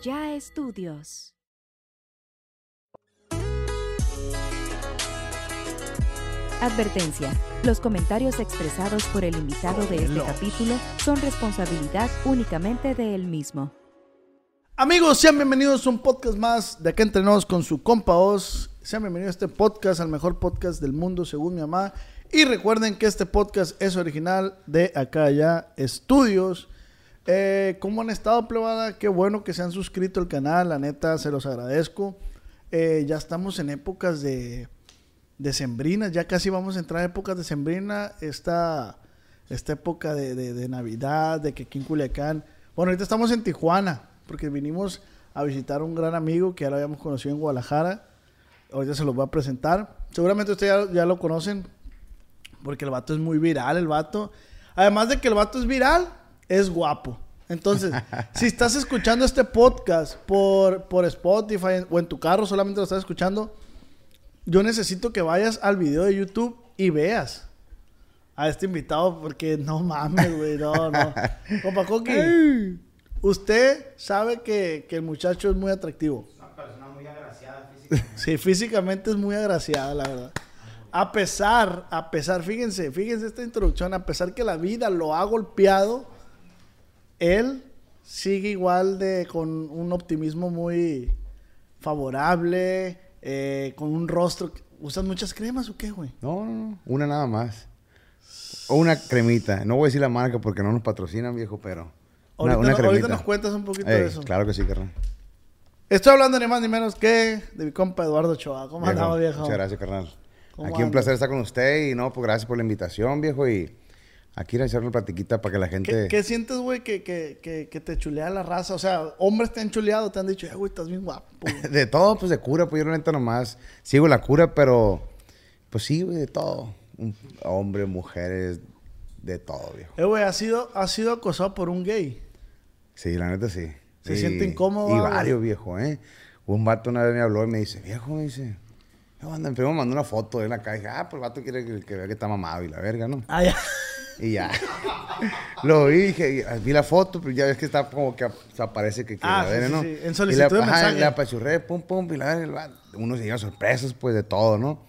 Ya Estudios. Advertencia. Los comentarios expresados por el invitado de este capítulo son responsabilidad únicamente de él mismo. Amigos, sean bienvenidos a un podcast más de Acá Entrenados con su compa Oz. Sean bienvenidos a este podcast, al mejor podcast del mundo según mi mamá. Y recuerden que este podcast es original de Acá Allá Estudios. Eh, ¿Cómo han estado, plebada? Qué bueno que se han suscrito al canal, la neta, se los agradezco. Eh, ya estamos en épocas de decembrinas, ya casi vamos a entrar en épocas decembrinas, esta, esta época de, de- de Navidad, de que aquí en Culiacán, bueno, ahorita estamos en Tijuana, porque vinimos a visitar a un gran amigo que ya lo habíamos conocido en Guadalajara, ahorita se los voy a presentar, seguramente ustedes ya, ya lo conocen, porque el vato es muy viral, el vato, además de que el vato es viral, es guapo. Entonces, si estás escuchando este podcast por, por Spotify o en tu carro, solamente lo estás escuchando, yo necesito que vayas al video de YouTube y veas a este invitado porque no mames, güey, no, no. Compa Coqui, usted sabe que, que el muchacho es muy atractivo. Una persona muy agraciada físicamente. Sí, físicamente es muy agraciada, la verdad. A pesar, a pesar, fíjense, fíjense esta introducción, a pesar que la vida lo ha golpeado, él sigue igual de con un optimismo muy favorable, eh, con un rostro. ¿Usas muchas cremas o qué, güey? No, no, no. Una nada más. O una cremita. No voy a decir la marca porque no nos patrocinan, viejo, pero. Una, Ahorita, una no- ahorita nos cuentas un poquito Ey, de eso. Claro que sí, carnal. Estoy hablando ni más ni menos que de mi compa Eduardo Choa. ¿Cómo andamos, viejo? Muchas gracias, carnal. ¿Cómo Aquí un placer estar con usted y no, pues gracias por la invitación, viejo. Y aquí ir a echarle platiquita para que la gente. ¿Qué, qué sientes, güey, que, que, que, que te chulea la raza? O sea, hombres te han chuleado, te han dicho, eh, güey, estás bien guapo. güey". De todo, pues de cura, pues yo la neta nomás sigo la cura, pero pues sí, güey, de todo. Hombres, mujeres, de todo, viejo. Eh, güey, ¿has sido, has sido acosado por un gay? Sí, la neta sí. ¿Se siente incómodo, Y varios, viejo, ¿eh? Un vato una vez me habló y me dice, viejo, me dice. Primero me mandó una foto de él acá. Y dije, ah, pues el vato quiere que, que vea que está mamado y la verga, ¿no? Ah, ya. Y ya. Lo vi, dije, y, vi la foto, pero ya ves que está como que se aparece que, que Ah, la sí, ¿no? sí. En Y solicitud de ajá, mensaje. Le apachurré, pum, pum, y la vato- uno se lleva sorpresas, pues, de todo, ¿no?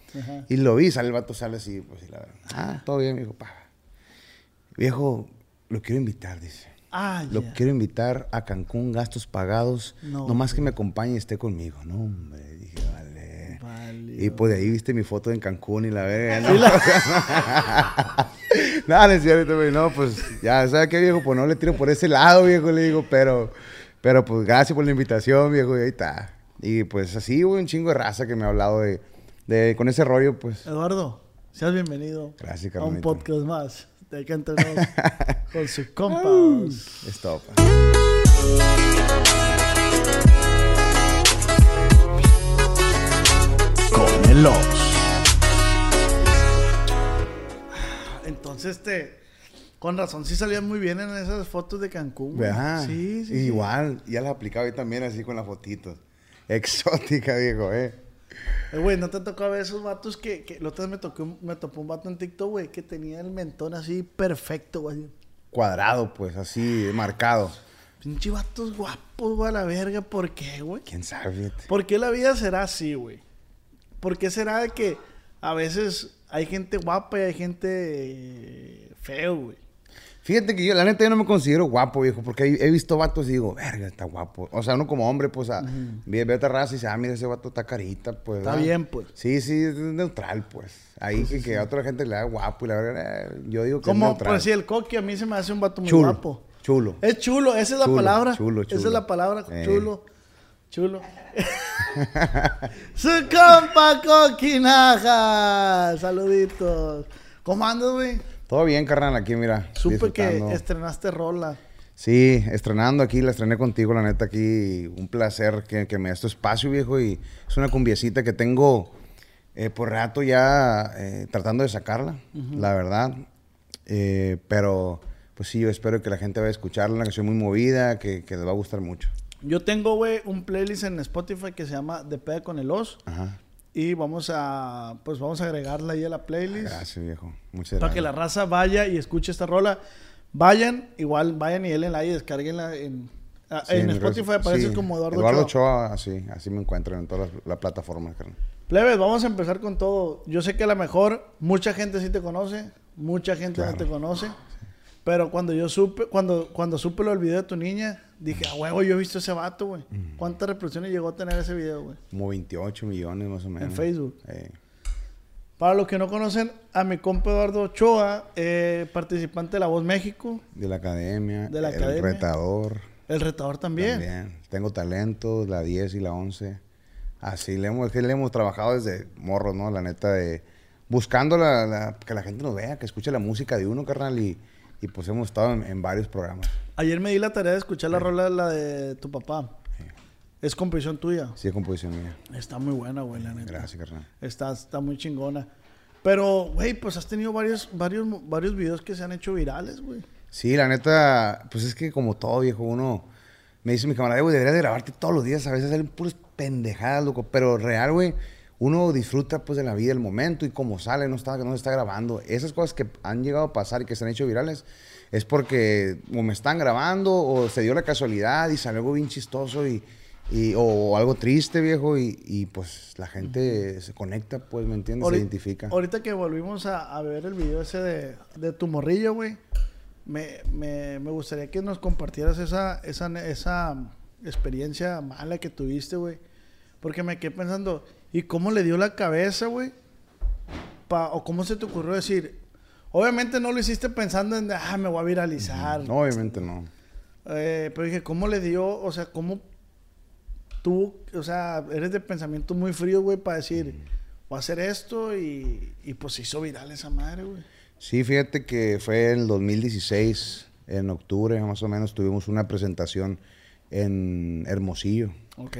Y lo vi, sale el vato, sale así, pues, y la verga. Ah, todo bien, viejo, pa. Viejo, lo quiero invitar, dice. Ah, Lo quiero invitar a Cancún, gastos pagados. No, nomás que me acompañe y esté conmigo. No, hombre, dije, vale. Vale. Y pues de ahí viste mi foto en Cancún y la verga. No, no, no es cierto, güey. No, pues ya, ¿sabes qué, viejo? Pues no le tiro por ese lado, viejo, le digo, pero, pero pues gracias por la invitación, viejo, y ahí está. Y pues así, güey, un chingo de raza que me ha hablado de, de con ese rollo, pues. Eduardo, seas bienvenido Gracias, a un podcast más de que con sus compas. Es todo, pa. con el Oz. Entonces, este, con razón, sí salían muy bien en esas fotos de Cancún. güey. ¿Verdad? Sí, sí. sí. Igual, ya las aplicaba yo también así con las fotitos. Exótica, viejo, eh. Eh, Güey, ¿no te tocó ver esos vatos que, que la otra vez me, tocó, me topó un vato en TikTok, güey, que tenía el mentón así perfecto, güey. Cuadrado, pues, así, marcado. Pinche vatos guapos, güey, a la verga. ¿Por qué, güey? ¿Quién sabe? fíjate? ¿Por qué la vida será así, güey? ¿Por qué será de que a veces hay gente guapa y hay gente eh, feo, güey? Fíjate que yo, la neta, yo no me considero guapo, viejo, porque he, he visto vatos y digo, verga, está guapo. O sea, uno como hombre, pues, a, ve, ve otra raza y dice, ah, mira, ese vato está carita, pues. Está bien, pues. Sí, sí, es neutral, pues. Ahí que, que a otra gente le da guapo y la verdad, eh, yo digo que es Como, por decir, el coqui a mí se me hace un vato muy chulo, guapo. chulo. Es chulo, esa es la Chulo, palabra. chulo, Esa es chulo. la palabra, Eh. chulo. Chulo. Su compa Coquinaja. Saluditos. ¿Cómo andas, güey? Todo bien, carnal, aquí, mira. Supe que estrenaste rola. Sí, estrenando aquí, la estrené contigo, la neta, aquí. Un placer que, que me des tu espacio, viejo. Y es una cumbiecita que tengo eh, por rato ya eh, tratando de sacarla, la verdad. Eh, pero, pues sí, yo espero que la gente vaya a escucharla, una canción muy movida, que, que les va a gustar mucho. Yo tengo, güey, un playlist en Spotify que se llama De Peda con el Os. Ajá. Y vamos a, pues vamos a agregarla ahí a la playlist. Gracias, viejo. Muchas Para que la gracias. raza vaya y escuche esta rola. Vayan, igual vayan y denle like y descarguenla en, Ah, Sí, en Spotify aparece sí, como Eduardo, Eduardo Ochoa. Ochoa, así, así me encuentran en todas las, las plataformas, carnal. Plebes, vamos a empezar con todo. Yo sé que a lo mejor mucha gente sí te conoce, mucha gente no Claro. te conoce. Pero cuando yo supe, cuando, cuando supe lo del video de tu niña, dije, ah, huevo, yo he visto ese vato, güey. Mm. ¿Cuántas reproducciones llegó a tener ese video, güey? Como 28 millones más o menos. Facebook. Eh, Para los que no conocen, a mi compa Eduardo Ochoa, eh, participante de La Voz México, de la academia. De la el academia. retador. el retador también. También. Tengo talento, la 10 y la 11. Así le hemos, es que le hemos trabajado desde morro, ¿no? La neta de... Buscando la, la- que la gente nos vea, que escuche la música de uno, carnal. Y, y pues hemos estado en, en varios programas. Ayer me di la tarea de escuchar la rola, la de tu papá. Es composición tuya. Sí, es composición mía. Está muy buena, güey, la neta. Gracias, carnal. Está, está muy chingona. Pero, güey, pues has tenido varios, varios, varios videos que se han hecho virales, güey. Sí, la neta, pues es que como todo viejo, uno me dice mi camarada, güey, deberías de grabarte todos los días, a veces salen puras pendejadas, loco, pero real, güey, uno disfruta pues de la vida, el momento y como sale, no está, no se está grabando. Esas cosas que han llegado a pasar y que se han hecho virales es porque o me están grabando o se dio la casualidad y salió algo bien chistoso y, y- o algo triste, viejo, y, y, pues la gente se conecta, pues, ¿me entiendes? Se identifica. Ahorita que volvimos a, a ver el video ese de, de tu morrillo, güey, me, me, me gustaría que nos compartieras esa, esa, esa experiencia mala que tuviste, güey. Porque me quedé pensando, ¿y cómo le dio la cabeza, güey? Pa- ¿O cómo se te ocurrió decir? Obviamente no lo hiciste pensando en, ah, me voy a viralizar. No, obviamente no. Eh, pero dije, ¿cómo le dio? O sea, ¿cómo tú, o sea, eres de pensamiento muy frío, güey, para decir, voy a hacer esto y, y pues se hizo viral esa madre, güey. Sí, fíjate que fue en el 2016, en octubre más o menos, tuvimos una presentación en Hermosillo. Ok.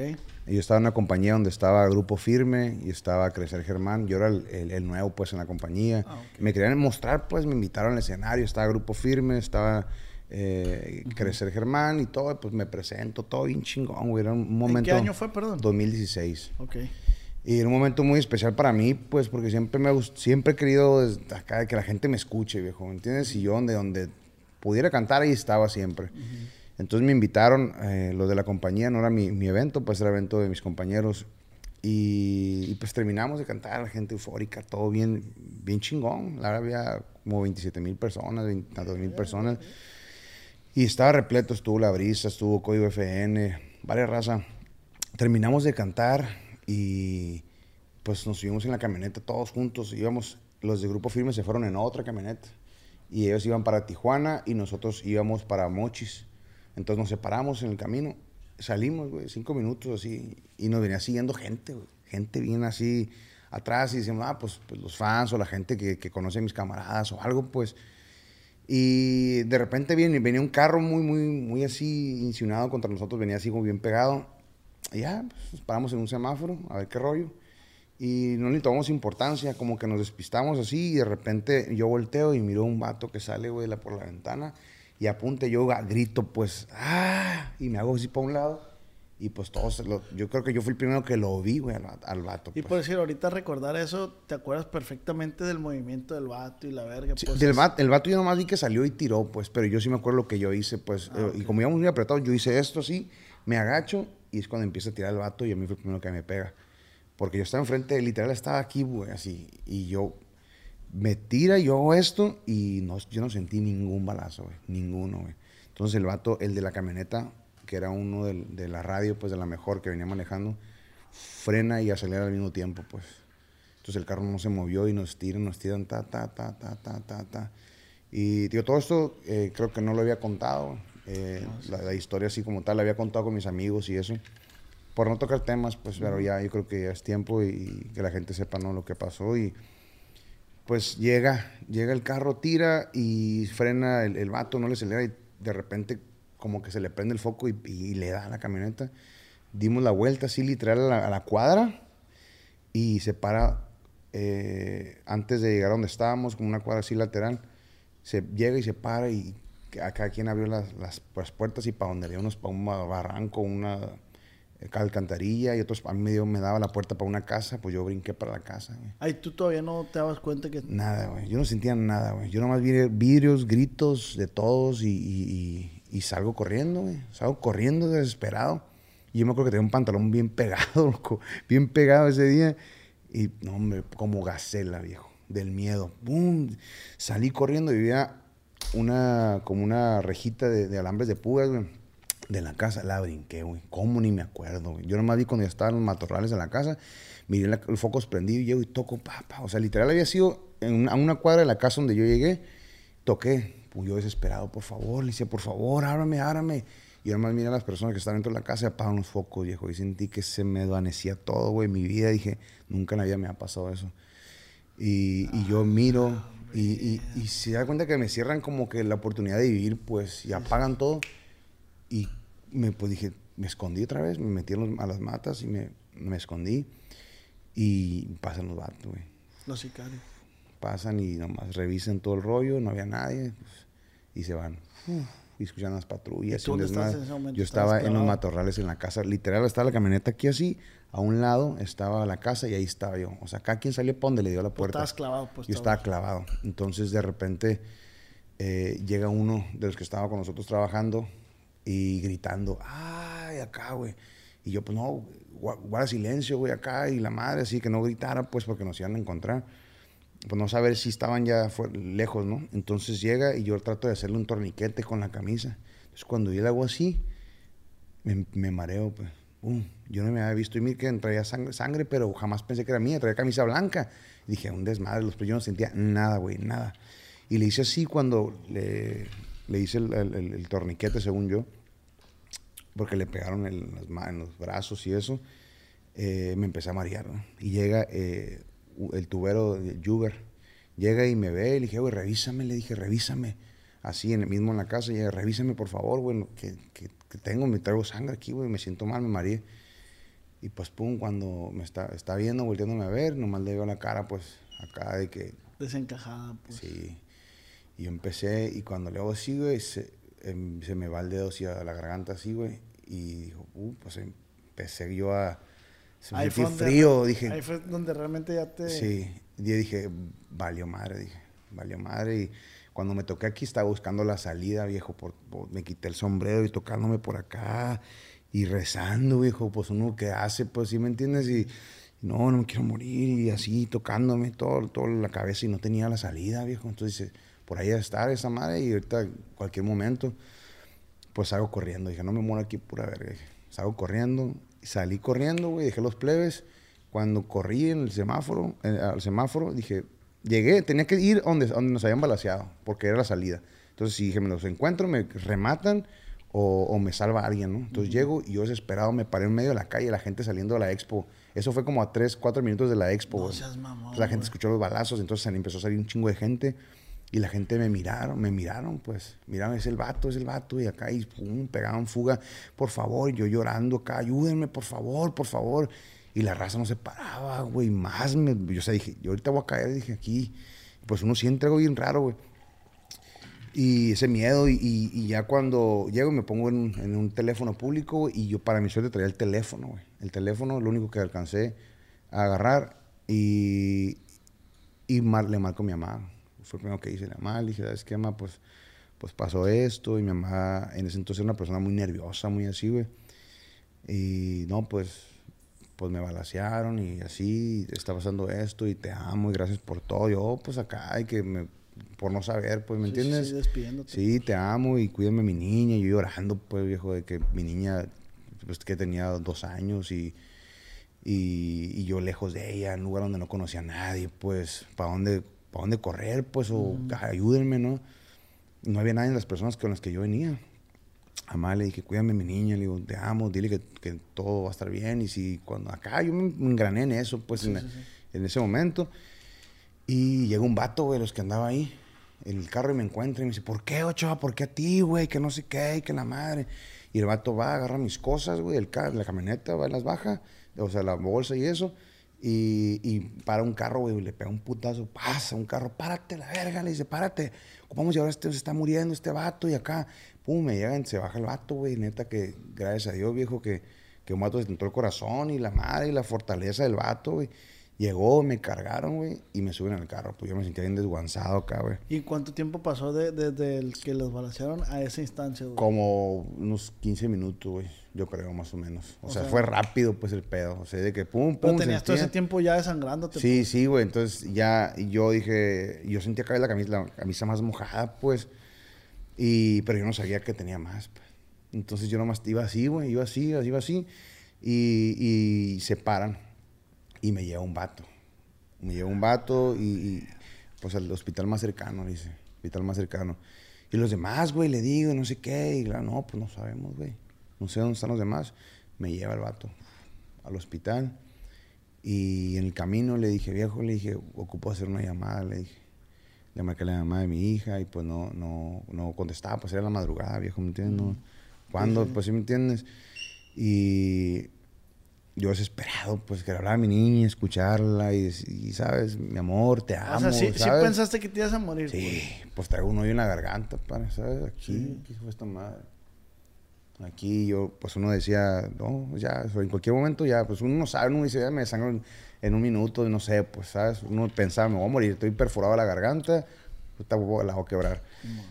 Y Yo estaba en una compañía donde estaba Grupo Firme y estaba Crecer Germán. Yo era el, el- el nuevo, pues, en la compañía. Ah. Me querían mostrar, pues, me invitaron al escenario. Estaba Grupo Firme, estaba eh, Crecer Germán y todo. Pues, me presento, todo bien chingón, güey. Era un momento... qué año fue, perdón? 2016. Ok. Y era un momento muy especial para mí, pues, porque siempre me siempre he querido desde acá que la gente me escuche, viejo, ¿me entiendes? Y yo donde, donde pudiera cantar, ahí estaba siempre. Entonces me invitaron, eh, los de la compañía, no era mi, mi evento, pues era evento de mis compañeros. Y, y, pues terminamos de cantar, la gente eufórica, todo bien, bien chingón. La había como 27 mil personas, 22 mil personas. Y estaba repleto, estuvo La Brisa, estuvo Código FN, varias razas. Terminamos de cantar y pues nos subimos en la camioneta todos juntos. Íbamos, los de Grupo Firme se fueron en otra camioneta. Y ellos iban para Tijuana y nosotros íbamos para Mochis. Entonces nos separamos en el camino. Salimos, güey, cinco minutos así. Y nos venía siguiendo gente, güey. Gente bien así atrás y decíamos, ah, pues, pues los fans o la gente que, conoce a mis camaradas o algo, pues. Y de repente viene, venía un carro muy, muy, muy así insinuado contra nosotros, venía así como bien pegado. Y ya, pues, nos paramos en un semáforo, a ver qué rollo. Y no le tomamos importancia, como que nos despistamos así y de repente yo volteo y miro un vato que sale, güey, por la ventana y apunte yo grito, pues, ¡ah! Y me hago así para un lado y pues todos, lo- yo creo que yo fui el primero que lo vi, güey, al, al vato. Y pues. por decir, ahorita recordar eso, te acuerdas perfectamente del movimiento del vato y la verga. Sí, pues, del vato, el vato yo nomás vi que salió y tiró, pues, pero yo sí me acuerdo lo que yo hice, pues, Ah, eh, y como íbamos muy apretados, yo hice esto así, me agacho y es cuando empieza a tirar el vato y a mí fue el primero que me pega. Porque yo estaba enfrente, literal estaba aquí, güey, así, y yo me tira, yo hago esto y no, yo no sentí ningún balazo, güey, ninguno, güey. Entonces el vato, el de la camioneta, que era uno del- de la radio, pues de la mejor que venía manejando, frena y acelera al mismo tiempo, pues. Entonces el carro no se movió y nos tiran, nos tiran, ta, ta, ta, ta, ta, ta, ta. Y, digo, todo esto eh, creo que no lo había contado. eh, la, la historia así como tal, la había contado con mis amigos y eso. Por no tocar temas, pues, pero ya yo creo que ya es tiempo y que la gente sepa, ¿no? Lo que pasó y pues llega, llega el carro, tira y frena el, el vato, no le acelera y de repente como que se le prende el foco y, le da a la camioneta. Dimos la vuelta así literal a la, cuadra y se para eh, antes de llegar a donde estábamos, como una cuadra así lateral. Se llega y se para y a cada quien abrió las, las, las puertas y para donde había unos, para un barranco, una, alcantarilla y otros a mí me, dio- me daba la puerta para una casa, pues yo brinqué para la casa. güey. Ay, tú todavía no te dabas cuenta que... Nada, güey. Yo no sentía nada, güey. Yo nomás vi vidrios, gritos de todos y, y- y- y salgo corriendo, güey. Salgo corriendo desesperado. Y yo me acuerdo que tenía un pantalón bien pegado, loco. Bien pegado ese día. Y, no, hombre, como gacela, viejo. Del miedo. ¡Bum! Salí corriendo y vivía una, como una rejita de, de alambres de púas, güey. De la casa, la brinqué, güey. ¿Cómo ni me acuerdo, güey? Yo nomás vi cuando ya estaban los matorrales en la casa, miré la- el foco prendido y llego y toco, papá. O sea, literal había sido a una cuadra de la casa donde yo llegué, toqué. Pues desesperado, por favor, le decía, por favor, ábrame, ábrame. Y nomás miré a las personas que estaban dentro de la casa y apagan los focos, viejo. Y sentí que se me desvanecía todo, güey. Mi vida, dije, nunca en la vida me ha pasado eso. Y, y yo miro y, y, y se da cuenta que me cierran como que la oportunidad de vivir, pues, y apagan todo. Y me, pues dije, me escondí otra vez, me metí a, las matas y me, me escondí. Y pasan los vatos, güey. Los sicarios. Pasan y nomás revisan todo el rollo, no había nadie, pues, y se van. Uf, y escuchan las patrullas. ¿Y desmadre. en ese momento? Yo ¿Estabas estaba en los matorrales en la casa. Literal, estaba la camioneta aquí así. A un lado estaba la casa y ahí estaba yo. O sea, acá quien salió para donde le dio la Pues puerta. estabas clavado, pues. Yo estaba clavado. Entonces, de repente, eh, llega uno de los que estaba con nosotros trabajando y gritando, ¡ay, acá, güey! Y yo, pues no, gua- guarda silencio, güey, acá. Y la madre, así que no gritara, pues, porque nos iban a encontrar. Pues no saber si estaban ya lejos, ¿no? Entonces llega y yo trato de hacerle un torniquete con la camisa. Entonces, cuando yo le hago así, me, me mareo, pues. Pum. Yo no me había visto y mira que traía sangre, sangre, pero jamás pensé que era mía. Traía camisa blanca. Y dije, un desmadre. Los, pero yo no sentía nada, güey, nada. Y le hice así cuando le, le hice el, el- el- el torniquete, según yo, porque le pegaron en, las ma- en los brazos y eso. eh, me empecé a marear, ¿no? Y llega eh, el tubero, el Uber, llega y me ve. Y le dije, güey, revísame. Le dije, revísame. Así, en el mismo en la casa. Llega, revísame, por favor, güey, lo que, que, que tengo. Me traigo sangre aquí, güey. Me siento mal, me mareé. Y pues, pum, cuando me está, está viendo, volteándome a ver, nomás le veo la cara, pues, acá de que, Desencajada, pues. sí. Y empecé, y cuando le hago así, güey, se, em, se me va el dedo así a la garganta, así, güey. Y dijo, uh, pues empecé yo a... Se me Ahí fue sentí donde- frío, dije. Ahí fue donde realmente ya te... Sí, y dije, valió madre, dije, valió madre. Y cuando me toqué aquí estaba buscando la salida, viejo, por, por- me quité el sombrero y tocándome por acá y rezando, viejo, pues uno que hace, pues, ¿sí me entiendes? Y no, no me quiero morir y así tocándome todo, todo la cabeza y no tenía la salida, viejo. Entonces, por ahí a estar esa madre y ahorita, cualquier momento, pues salgo corriendo. Dije, no me muero aquí pura verga. Salgo corriendo. Y salí corriendo, güey, dejé los plebes. Cuando corrí en el semáforo, al semáforo, dije, llegué, tenía que ir donde, donde nos habían balaseado, porque era la salida. Entonces, si dije, me los encuentro, me rematan o, o me salva alguien, ¿no? Entonces llego y yo desesperado me paré en medio de la calle, la gente saliendo de la expo. Eso fue como a 3, 4 minutos de la expo, No seas mamón, la gente escuchó los balazos, entonces empezó a salir un chingo de gente. Y la gente me miraron, me miraron, pues. Miraron, es el vato, es el vato. Y acá, y pum, pegaban fuga. Por favor, yo llorando acá, ayúdenme, por favor, por favor. Y la raza no se paraba, güey. Más me. Yo o dije, yo ahorita voy a caer, dije, aquí. Pues uno siente algo bien raro, güey. Y ese miedo, y, y- ya cuando llego me pongo en, un teléfono público, y yo para mi suerte traía el teléfono, güey. El teléfono, lo único que alcancé a agarrar, y, y le marco a mi mamá. Fue lo primero que hice, la mamá, le dije, ¿sabes qué, mamá? Pues, pues pasó esto, y mi mamá en ese entonces era una persona muy nerviosa, muy así, güey. Y no, pues, pues me balacearon y así, está pasando esto, y te amo, y gracias por todo. Yo, pues acá, y que me, por no saber, pues, ¿me Sí, entiendes? sí, despidiéndote. Sí, te amo y cuídame a mi niña. Y yo llorando, pues, viejo, de que mi niña, pues, que tenía dos años y, y, y yo lejos de ella, en un lugar donde no conocía a nadie, pues, ¿para dónde, pa' dónde correr? Pues, o ayúdenme, ¿no? No había nadie de las personas con las que yo venía. A mamá le dije, cuídame a mi niña, le digo, te amo, dile que, que todo va a estar bien. Y si cuando acá yo me engrané en eso, pues, en, en ese momento. Y llega un vato, güey, los que andaba ahí, en el carro y me encuentra y me dice, ¿por qué, Ochoa? ¿Por qué a ti, güey? Que no sé qué, que la madre. Y el vato va, agarra mis cosas, güey, la camioneta, va las baja, o sea, la bolsa y eso. Y, para un carro, güey, le pega un putazo, pasa un carro, párate la verga, le dice, párate. A llevar a este, se está muriendo este vato y acá, pum, me llegan, se baja el vato, güey, neta que, gracias a Dios, viejo, que, que un vato se tentó el corazón y la madre y la fortaleza del vato, güey. Llegó, me cargaron, güey, y me suben al carro. Pues yo me sentía bien desguanzado acá, güey. ¿Y cuánto tiempo pasó desde de, el que los balancearon a esa instancia, güey? Como unos 15 minutos, güey. Yo creo, más o menos. O, sea, fue rápido, pues, el pedo. O sea, de que pum, pum. Pero tenías todo ese tiempo ya desangrándote. Sí, pues. sí, güey. Entonces, ya yo dije... Yo sentía vez la camisa, la camisa más mojada, pues. Y... Pero yo no sabía que tenía más, pues. Entonces, yo nomás iba así, güey. Iba así, iba así. Y, y se paran y me lleva un vato. Me lleva un vato y, pues al hospital más cercano, dice. Hospital más cercano. Y los demás, güey, le digo, no sé qué. Y la, no, pues no sabemos, güey. No sé dónde están los demás. Me lleva el vato al hospital. Y en el camino le dije, viejo, le dije, ocupo hacer una llamada, le dije. Le marqué la llamada de mi hija y pues no, no, no contestaba, pues era la madrugada, viejo, ¿me entiendes? ¿Cuándo? Pues sí, ¿me entiendes? Y yo desesperado, pues que hablar a mi niña, escucharla y, ¿sabes? Mi amor, te amo. O sea, sí, sí pensaste que te ibas a morir. Sí, pues, traigo un hoyo en la garganta, para, ¿sabes? Aquí, aquí fue esta madre. Aquí yo, pues uno decía, no, ya, en cualquier momento ya, pues uno no sabe, uno dice, ya me sangro en un minuto, no sé, pues, ¿sabes? Uno pensaba, me voy a morir, estoy perforado a la garganta, la voy a quebrar.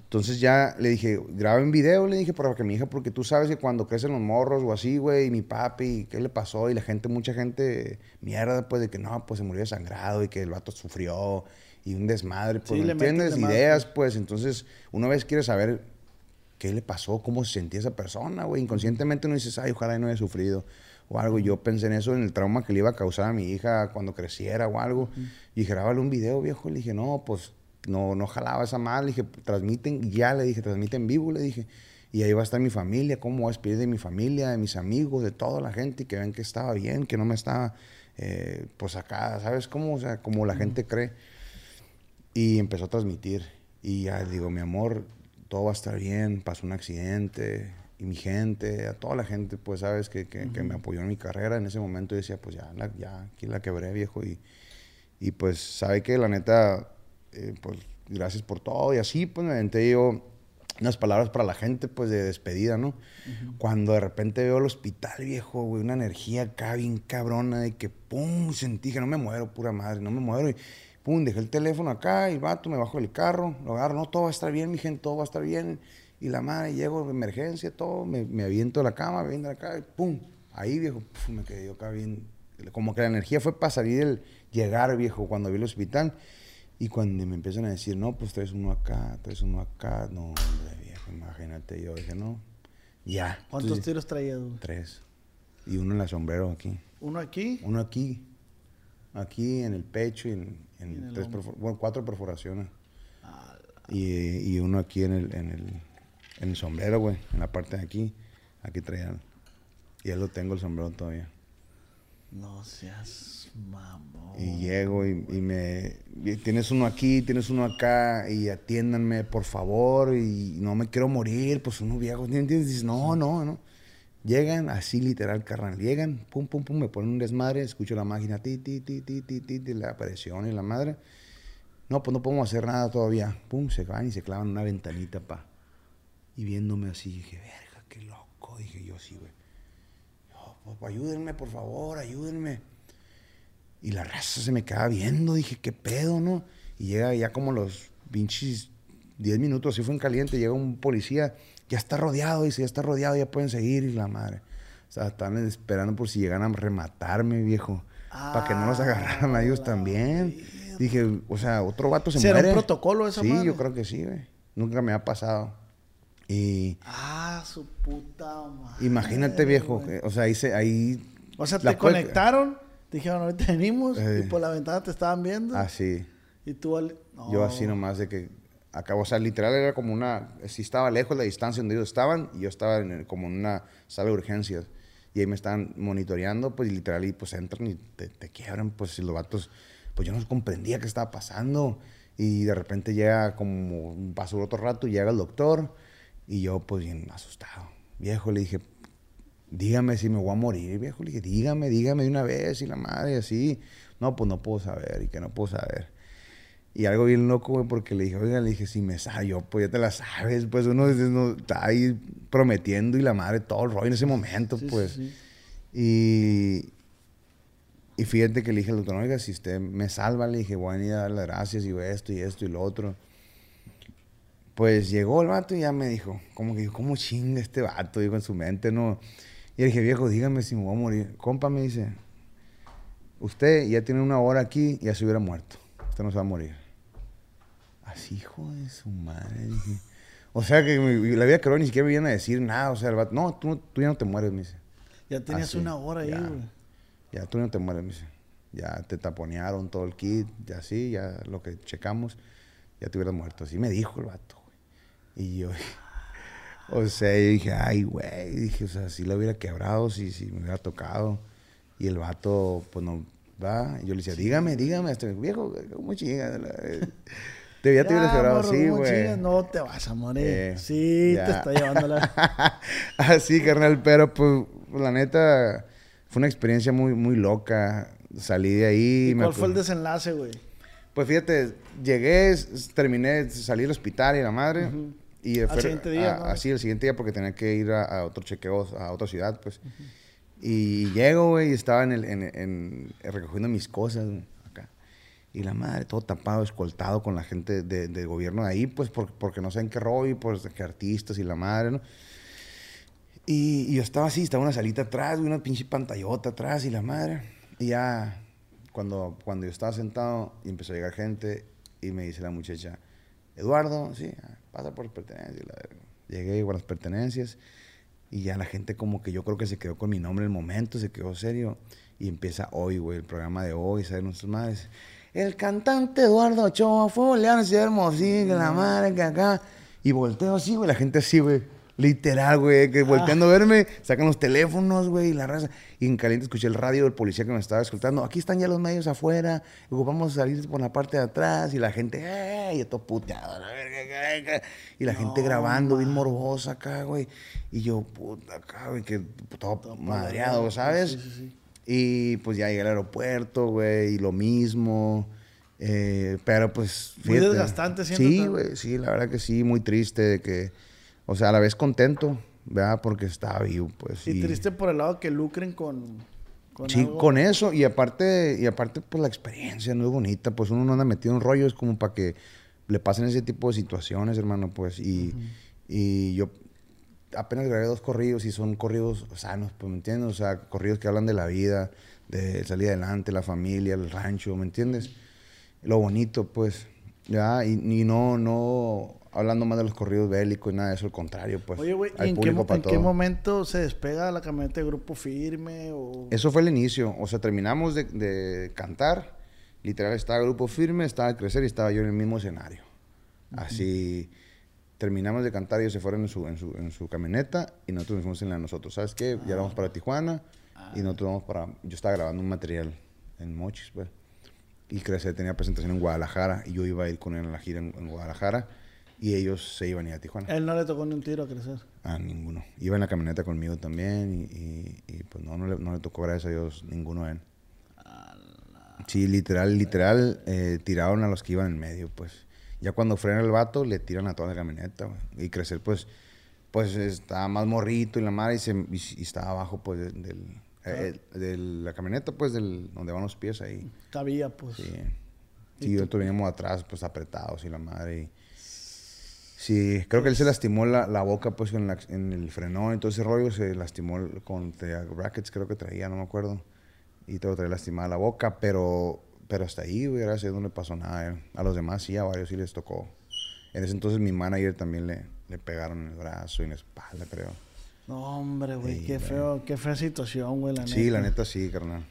Entonces ya le dije, graba un video, le dije, para que mi hija, porque tú sabes que cuando crecen los morros o así, güey, y mi papi, ¿qué le pasó? Y la gente, mucha gente, mierda, pues, de que no, pues se murió desangrado y que el vato sufrió y un desmadre, pues, ¿me entiendes? Ideas, pues, entonces, una vez quiere saber qué le pasó, cómo se sentía esa persona, güey. Inconscientemente no dices, ay, ojalá no haya sufrido o algo. Yo pensé en eso, en el trauma que le iba a causar a mi hija cuando creciera o algo. Y dije, grábale un video, viejo. Le dije, no, pues no, no jalaba esa mal, le dije, transmiten, ya le dije, transmiten vivo, le dije, y ahí va a estar mi familia, cómo voy a despedir de mi familia, de mis amigos, de toda la gente, y que ven que estaba bien, que no me estaba, eh, pues acá, ¿sabes cómo? O sea, como la gente cree. Y empezó a transmitir, y ya digo, mi amor, todo va a estar bien, pasó un accidente, y mi gente, a toda la gente, pues, ¿sabes? Que, que, me apoyó en mi carrera, en ese momento yo decía, pues ya, ya, aquí la quebré, viejo, y, y pues, sabe que la neta eh, pues gracias por todo. Y así, pues me aventé yo unas palabras para la gente, pues de despedida, ¿no? Cuando de repente veo el hospital, viejo, güey, una energía acá bien cabrona de que, pum, sentí que no me muero, pura madre, no me muero. Y pum, dejé el teléfono acá y vato, me bajo del carro, lo agarro, no, todo va a estar bien, mi gente, todo va a estar bien. Y la madre, llego de emergencia, todo, me, me aviento de la cama, me viento de acá, y pum, ahí, viejo, me quedé yo acá bien. Como que la energía fue para salir el llegar, viejo, cuando vi el hospital. Y cuando me empiezan a decir, no, pues traes uno acá, traes uno acá, no, hombre, viejo, imagínate. Yo dije, no, ya. ¿Cuántos tiros traías? Tres. Y uno en la sombrero aquí. ¿Uno aquí? Uno aquí. Aquí en el pecho y en, tres bueno, cuatro perforaciones. Y, y, uno aquí en el, en el, en el sombrero, güey, en la parte de aquí. Aquí traía. Y ya lo tengo el sombrero todavía. No seas mamón. Y llego y, me. tienes uno aquí, tienes uno acá, y atiéndanme, por favor, y no me quiero morir, pues uno viejo, ¿entiendes? Dices, no, no, no. Llegan así literal, carnal. Llegan, pum, pum, pum, me ponen un desmadre, escucho la máquina, ti, ti, ti, ti, ti, ti, ti, la presión y la madre. No, pues no podemos hacer nada todavía. Pum, se van y se clavan una ventanita, pa. Y viéndome así, dije, verga, qué loco. Dije yo, sí, güey ayúdenme, por favor, ayúdenme. Y la raza se me queda viendo, dije, ¿qué pedo, no? Y llega ya como los pinches 10 minutos, así fue en caliente, llega un policía, ya está rodeado, dice, ya está rodeado, ya pueden seguir, y la madre. O sea, están esperando por si llegan a rematarme, viejo. para que no los agarraran a ellos también. Dije, o sea, otro vato se ¿Será un protocolo esa Sí, yo creo que sí, güey. Nunca me ha pasado. Y... Ah, su puta madre. Imagínate, viejo. O sea, ahí se... Ahí o sea, te conectaron, te dijeron, ahorita venimos, y eh. por la ventana te estaban viendo. Ah, sí. Y tú... Yo así nomás de que... Acabo, o sea, literal era como una... Sí estaba lejos la distancia donde ellos estaban y yo estaba en como en una sala de urgencias. Y ahí me estaban monitoreando, pues literal, y pues entran y te, te quiebran, pues si los vatos... Pues yo no comprendía qué estaba pasando. Y de repente llega como... Pasó otro rato y llega el doctor y yo, pues, bien asustado. Viejo, le dije, dígame si me voy a morir, viejo. Le dije, dígame, dígame de una vez. Y la madre, así. No, pues no puedo saber y que no puedo saber. Y algo bien loco, güey, porque le dije, oiga, le dije, si me yo, pues ya te la sabes. Pues uno está ahí prometiendo y la madre todo el rollo en ese momento, pues. Y, y fíjate que le dije al doctor, oiga, si usted me salva, le dije, voy a ir a dar las gracias y esto y esto y lo otro. Pues llegó el vato y ya me dijo, como que, ¿cómo chinga este vato? Digo, en su mente, ¿no? Y le dije, viejo, dígame si me voy a morir. Compa me dice, usted ya tiene una hora aquí y ya se hubiera muerto. Usted no se va a morir. Así, hijo de su madre. Dije. O sea, que me- la vida que ni siquiera me vienen a decir nada. O sea, el vato, no, tú, tú ya no te mueres, me dice. Ya tenías Así, una hora ahí, ya. güey. Ya tú no te mueres, me dice. Ya te taponearon todo el kit, ya sí, ya lo que checamos, ya te hubieras muerto. Así me dijo el vato. Y yo, o sea, yo dije, ay, güey. Dije, o sea, si lo hubiera quebrado, si, si me hubiera tocado. Y el vato, pues no, va. Y yo le decía, dígame, dígame, este viejo, ¿cómo chinga? Te, ya te hubieras quebrado así, ¿cómo güey. chingas? No te vas a morir. Eh, sí, ya. te está llevando la... Así, carnal, pero pues, la neta, fue una experiencia muy, muy loca. Salí de ahí. ¿Y me cuál fue el desenlace, güey? Pues fíjate, llegué, terminé, salí del hospital y la madre. Y fue- siguiente día, a- ¿no? Así, el siguiente día porque tenía que ir a, a otro chequeo, a otra ciudad, pues. Y llego, güey, y estaba en el, en, en- recogiendo mis cosas, acá. Y la madre, todo tapado, escoltado con la gente de- del gobierno de ahí, pues, por- porque no saben qué rollo, y pues, que artistas y la madre, ¿no? Y, y yo estaba así, estaba una salita atrás, una pinche pantallota atrás y la madre. Y ya, cuando, cuando yo estaba sentado y empezó a llegar gente, y me dice la muchacha, Eduardo, sí, ah, pasa por las pertenencias. Llegué con las pertenencias y ya la gente como que yo creo que se quedó con mi nombre en el momento, se quedó serio. Y empieza hoy, güey, el programa de hoy, ¿sabes? Nuestras madres. El cantante Eduardo Ochoa fue Ciudad Hermosillo, la madre que acá. Y volteo así, güey, la gente así, güey. Literal, güey, que volteando a verme, sacan los teléfonos, güey, y la raza. Y en caliente escuché el radio del policía que me estaba escoltando. Aquí están ya los medios afuera, ocupamos salir por la parte de atrás. Y la gente, ¡eh! Y todo puteado, la verga, Y la gente grabando, bien morbosa acá, güey. Y yo, puta, acá, güey, que todo madreado, ¿sabes? Sí, sí, sí. Y pues ya llegué al aeropuerto, güey, y lo mismo. Eh, pero pues. Muy desgastante siento Sí, güey, sí, la verdad que sí, muy triste de que. O sea, a la vez contento, ¿verdad? Porque estaba vivo, pues. Y triste por el lado que lucren con... con Sí, algo. con eso, y aparte, y aparte, pues la experiencia no es bonita, pues uno no anda metido en rollo, es como para que le pasen ese tipo de situaciones, hermano, pues, y, y yo apenas grabé dos corridos y son corridos sanos, pues, ¿me entiendes? O sea, corridos que hablan de la vida, de salir adelante, la familia, el rancho, ¿me entiendes? Lo bonito, pues, ya, y, y no, no hablando más de los corridos bélicos y nada de eso, al contrario, pues, Oye, güey, ¿y en, qué, para en qué todo. momento se despega la camioneta de Grupo Firme o...? Eso fue el inicio. O sea, terminamos de, de cantar. Literal, estaba el grupo firme, estaba el crecer y estaba yo en el mismo escenario. Así, terminamos de cantar, ellos se fueron en su, en su, en su camioneta y nosotros nos fuimos en la de nosotros. ¿Sabes qué? Ya vamos para Tijuana y nosotros vamos para... Yo estaba grabando un material en Mochis, pues. Y Crecer tenía presentación en Guadalajara y yo iba a ir con él en la gira en, en Guadalajara y ellos se iban a ir a Tijuana. Él no le tocó ni un tiro a crecer. A ninguno. Iba en la camioneta conmigo también y, y- y, pues no, no le, no le tocó, gracias a Dios, ninguno a él. Sí, literal, literal, eh, tiraron a los que iban en medio, pues. Ya cuando frena el vato, le tiran a toda la camioneta, güey. Y crecer, pues, pues estaba más morrito y la madre y, se, y, y estaba abajo, pues, del, del- eh, de la camioneta, pues, del, donde van los pies ahí. Cabía, pues. Sí. Sí, nosotros veníamos atrás, pues apretados y la madre. Sí, creo que él se lastimó la, la boca, pues en, la- en el frenón y todo ese rollo. Se lastimó con brackets, creo que traía, no me acuerdo. Y todo traía lastimada la boca, pero, pero hasta ahí, güey, gracias a Dios no le pasó nada. a él. A los demás sí, a varios sí les tocó. En ese entonces mi manager también le, le pegaron en el brazo y en la espalda, creo. No, hombre, güey, Sí, qué güey. feo, qué fea situación, güey, la neta. Sí, la neta sí, carnal.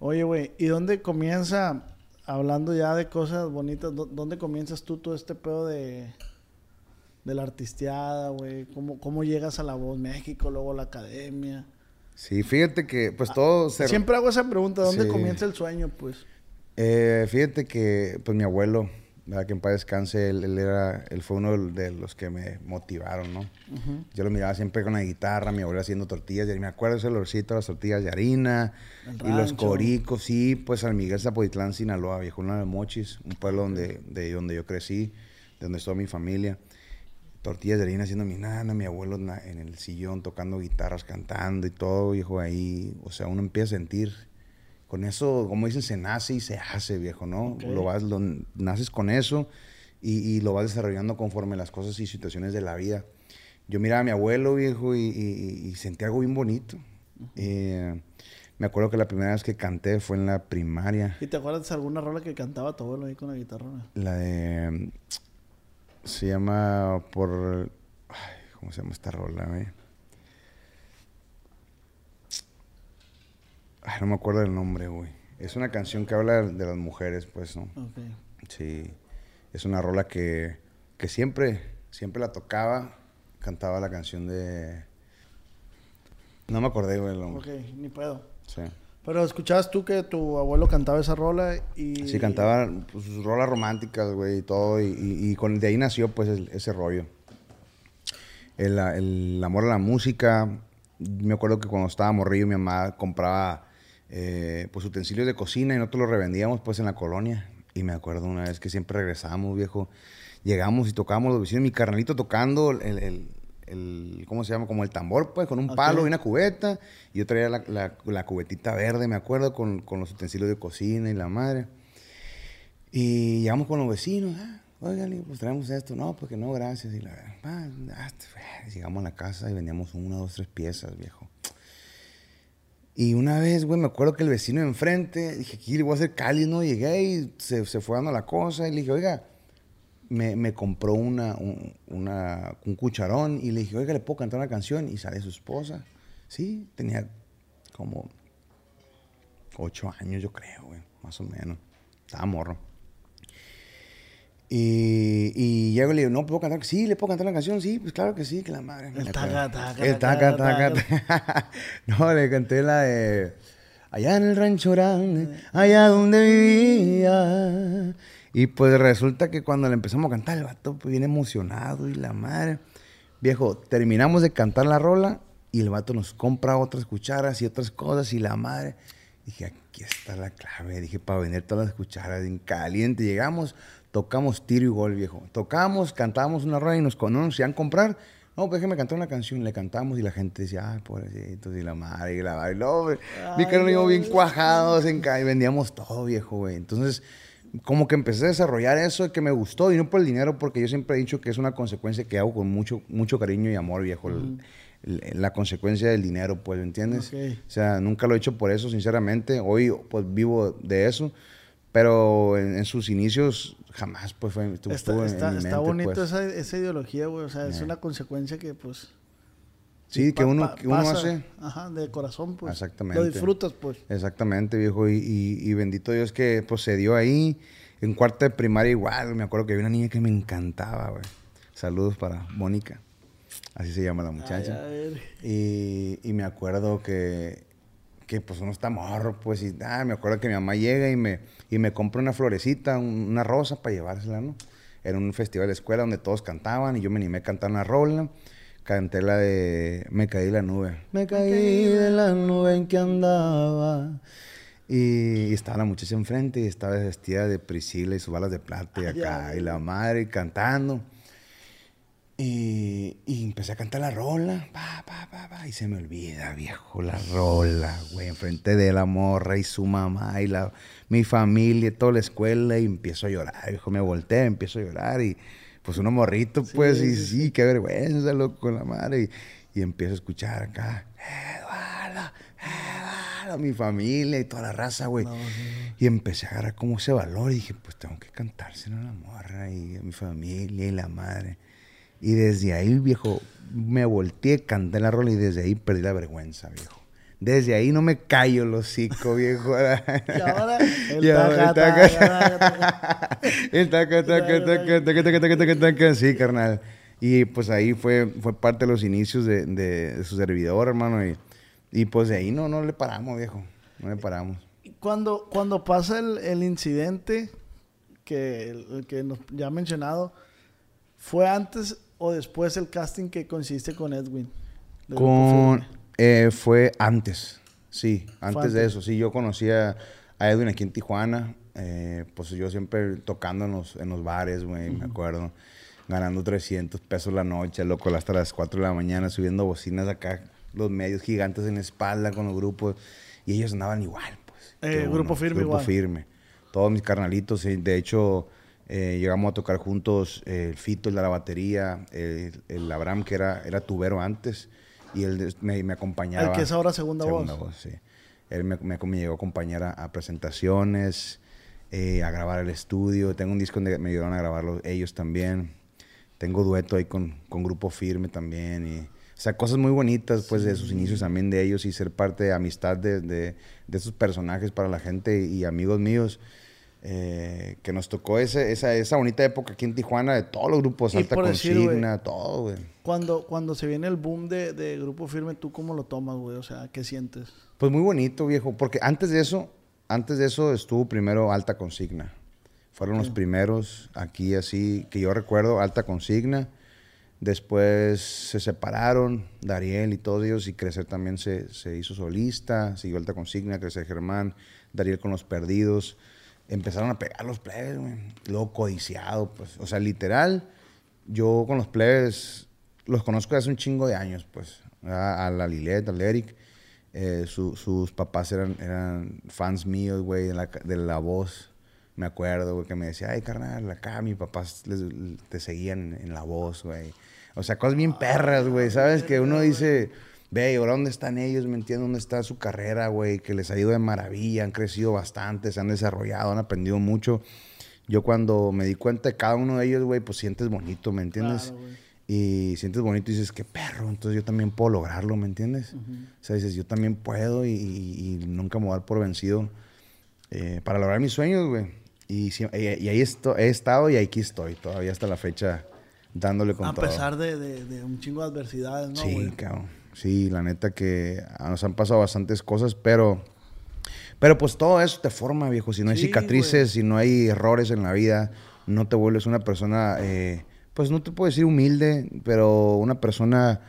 Oye, güey, ¿y dónde comienza, hablando ya de cosas bonitas, dó- dónde comienzas tú todo este pedo de, de la artisteada, güey? ¿Cómo, ¿Cómo llegas a La Voz México, luego a la academia? Sí, fíjate que pues todo se... Siempre hago esa pregunta, ¿dónde Sí. comienza el sueño, pues? Eh, fíjate que, pues mi abuelo, ¿verdad? que en paz descanse, él, él era, él fue uno de los que me motivaron, ¿no? Yo lo miraba siempre con la guitarra, mi abuelo haciendo tortillas, y me acuerdo ese olorcito de las tortillas de harina, El y los coricos, sí, pues San Miguel Zapotitlán, Sinaloa, viejo, una de Mochis, un pueblo donde, de donde yo crecí, de donde estuvo mi familia. Tortillas de harina haciendo mi nana, mi abuelo en, el sillón tocando guitarras, cantando y todo, viejo, ahí. O sea, uno empieza a sentir. Con eso, como dicen, se nace y se hace, viejo, ¿no? Lo vas, lo, naces con eso y, y lo vas desarrollando conforme las cosas y situaciones de la vida. Yo miraba a mi abuelo, viejo, y, y- y sentí algo bien bonito. Eh, me acuerdo que la primera vez que canté fue en la primaria. ¿Y te acuerdas de alguna rola que cantaba tu abuelo ahí con la guitarra? La de. Se llama por. ay, ¿Cómo se llama esta rola, güey? Ay, no me acuerdo del nombre, güey. Es una canción que habla de las mujeres, pues, ¿no? Ok. Sí. Es una rola que, que siempre, siempre la tocaba. Cantaba la canción de. No me acordé, güey, el nombre. Ok, ni pedo. Sí. Pero escuchabas tú que tu abuelo cantaba esa rola y... Sí, cantaba pues, rolas románticas, güey, y todo. Y, y- con, de ahí nació, pues, el- ese rollo. El, el amor a la música. Me acuerdo que cuando estaba morrillo, mi mamá compraba, eh, pues, utensilios de cocina y nosotros los revendíamos, pues, en la colonia. Y me acuerdo una vez que siempre regresábamos, viejo. Llegamos y tocábamos los vecinos. Mi carnalito tocando el- el- ¿cómo se llama? Como el tambor, pues, con un Ok. palo y una cubeta. Y yo traía la, la- la cubetita verde, me acuerdo, con, con los utensilios de cocina y la madre. Y llegamos con los vecinos, ah, oigan, pues traemos esto. No, pues que no, gracias. Y la ah, ah, llegamos a la casa y vendíamos una, dos, tres piezas, viejo. Y una vez, güey, me acuerdo que el vecino de enfrente, dije, aquí le voy a hacer cáliz, ¿no? Llegué y se, se fue dando la cosa. Y le dije, oiga, me, me compró una, un, una- un cucharón. Y le dije, oiga, ¿le puedo cantar una canción? Y sale su esposa. Sí, tenía como ocho años, yo creo, güey, más o menos. Estaba morro. Y, y llego y le digo, no, ¿puedo cantar? Sí, ¿le puedo cantar la canción? Sí, pues claro que sí, que la madre. El taca, taca, El taca, taca, taca, taca. No, le canté la de... Allá en el rancho grande, allá donde vivía. Y pues resulta que cuando le empezamos a cantar, el vato pues, bien emocionado y la madre. Viejo, terminamos de cantar la rola y el vato nos compra otras cucharas y otras cosas y la madre. Dije, aquí está la clave. Dije, para vender todas las cucharas en caliente. Llegamos, tocamos tiro y gol, viejo. Tocamos, cantábamos una rola y nos, no nos iban a comprar. No, pues déjeme cantar una canción. Le cantamos y la gente decía, ay, pobrecitos, y la madre, y la madre. No, mi carnal no, bien cuajados en y vendíamos todo, viejo, güey. Entonces, como que empecé a desarrollar eso que me gustó y no por el dinero, porque yo siempre he dicho que es una consecuencia que hago con mucho, mucho cariño y amor, viejo. el- el- la consecuencia del dinero, pues, ¿me entiendes? O sea, nunca lo he hecho por eso, sinceramente. Hoy, pues, vivo de eso. Pero en, en sus inicios, jamás, pues, fue, estuvo Está, en- en está, mi está mente, bonito pues. esa, esa ideología, güey. O sea, es Eh. una consecuencia que, pues... Sí, que uno, pa- que uno pasa, hace. Ajá, de corazón, pues. Exactamente. Lo disfrutas, pues. Exactamente, viejo. Y, y- y bendito Dios que pues, se dio ahí. En cuarta de primaria igual. Me acuerdo que había una niña que me encantaba, güey. Saludos para Mónica. Así se llama la muchacha. Ay, a ver. Y, y me acuerdo que, que pues uno está morro, pues, y ah, me acuerdo que mi mamá llega y me, y me compra una florecita, un- una rosa para llevársela, ¿no? Era un festival de escuela donde todos cantaban y yo me animé a cantar una rola. Canté la de Me caí de la nube. Me caí de la nube en que andaba. Y, y estaba la muchacha enfrente y estaba vestida de Priscila y sus balas de plata y Ay, acá, ay. y la madre cantando. Y, y empecé a cantar la rola, pa, pa, pa, pa, y se me olvida, viejo, la rola, güey, enfrente de la morra y su mamá y la, mi familia y toda la escuela, y empiezo a llorar, viejo, me volteé, empiezo a llorar, y pues uno morrito, pues, y sí, qué vergüenza, loco, la madre, y, y empiezo a escuchar acá, Eduardo, Eduardo, mi familia y toda la raza, güey. Y empecé a agarrar como ese valor y dije, pues tengo que cantárselo a la morra y a mi familia y la madre. Y desde ahí, viejo, me volteé, canté la rola y desde ahí perdí la vergüenza, viejo. Desde ahí no me callo el hocico, viejo. y ahora, el taca, taca, el taca, taca, taca, taca, taca, taca, taca, sí, carnal. Y pues ahí fue, fue parte de los inicios de, de su servidor, hermano. Y, y, pues de ahí no, no le paramos, viejo. No le paramos. Cuando, cuando pasa el, el incidente que, el, que nos, ya ha mencionado, ¿fue antes o después el casting que coincidiste con Edwin? Con eh, fue antes, sí, antes de eso. Sí, yo conocía a Edwin aquí en Tijuana. eh, pues yo siempre tocando en los, en los bares, güey, me acuerdo. ganando 300 pesos la noche, loco, hasta las 4 de la mañana, subiendo bocinas acá, los medios gigantes en la espalda con los grupos. Y ellos andaban igual, pues. Eh, grupo firme Grupo igual. firme. Todos mis carnalitos, de hecho, eh, llegamos a tocar juntos el Fito, el de la batería, el, el Abraham, que era, era tubero antes, y él me, me acompañaba. El que es ahora segunda voz. sí. Él me, me- me llegó a acompañar a, a presentaciones, eh, a grabar el estudio. Tengo un disco donde me ayudaron a grabarlo ellos también. Tengo dueto ahí con, con Grupo Firme también. Y, o sea, cosas muy bonitas, pues, de sus inicios también de ellos y ser parte de amistad de, de, de esos personajes para la gente y amigos míos. Eh, que nos tocó ese, esa, esa bonita época aquí en Tijuana de todos los grupos, Alta por decir, Consigna, todo, güey. Cuando, cuando se viene el boom de, de Grupo Firme, ¿tú cómo lo tomas, güey? O sea, ¿qué sientes? Pues muy bonito, viejo, porque antes de eso, antes de eso estuvo primero Alta Consigna. Fueron los primeros aquí así, que yo recuerdo, Alta Consigna. Después se separaron, Dariel y todos ellos, y Crecer también se, se hizo solista, siguió Alta Consigna, Crecer Germán, Dariel con los Perdidos. Empezaron a pegar los plebes, güey. Luego codiciado, pues. O sea, literal, yo con los plebes los conozco hace un chingo de años, pues. A, a la Lilet, al Eric. Eh, su- sus papás eran, eran fans míos, güey, de la, voz. Me acuerdo, güey, que me decía, ay, carnal, acá mis papás te seguían en, la voz, güey. O sea, cosas bien perras, güey, ¿sabes? Que uno dice, ve, ¿y ahora dónde están ellos? ¿Me entiendes? ¿Dónde está su carrera, güey? Que les ha ido de maravilla, han crecido bastante, se han desarrollado, han aprendido mucho. Yo cuando me di cuenta de cada uno de ellos, güey, pues sientes bonito, ¿me entiendes? Claro, y sientes bonito y dices, qué perro, entonces yo también puedo lograrlo, ¿me entiendes? O sea, dices, yo también puedo y, y- y nunca me voy a dar por vencido eh, para lograr mis sueños, güey. Y, y- ahí esto- he estado y aquí estoy, todavía hasta la fecha, dándole con A todo. pesar de, de- de un chingo de adversidades, ¿no, sí, güey? cabrón. Sí, la neta que ah, nos han pasado bastantes cosas, pero... Pero pues todo eso te forma, viejo. Si no hay Sí, cicatrices, si no hay errores en la vida, no te vuelves una persona, eh, pues no te puedo decir humilde, pero una persona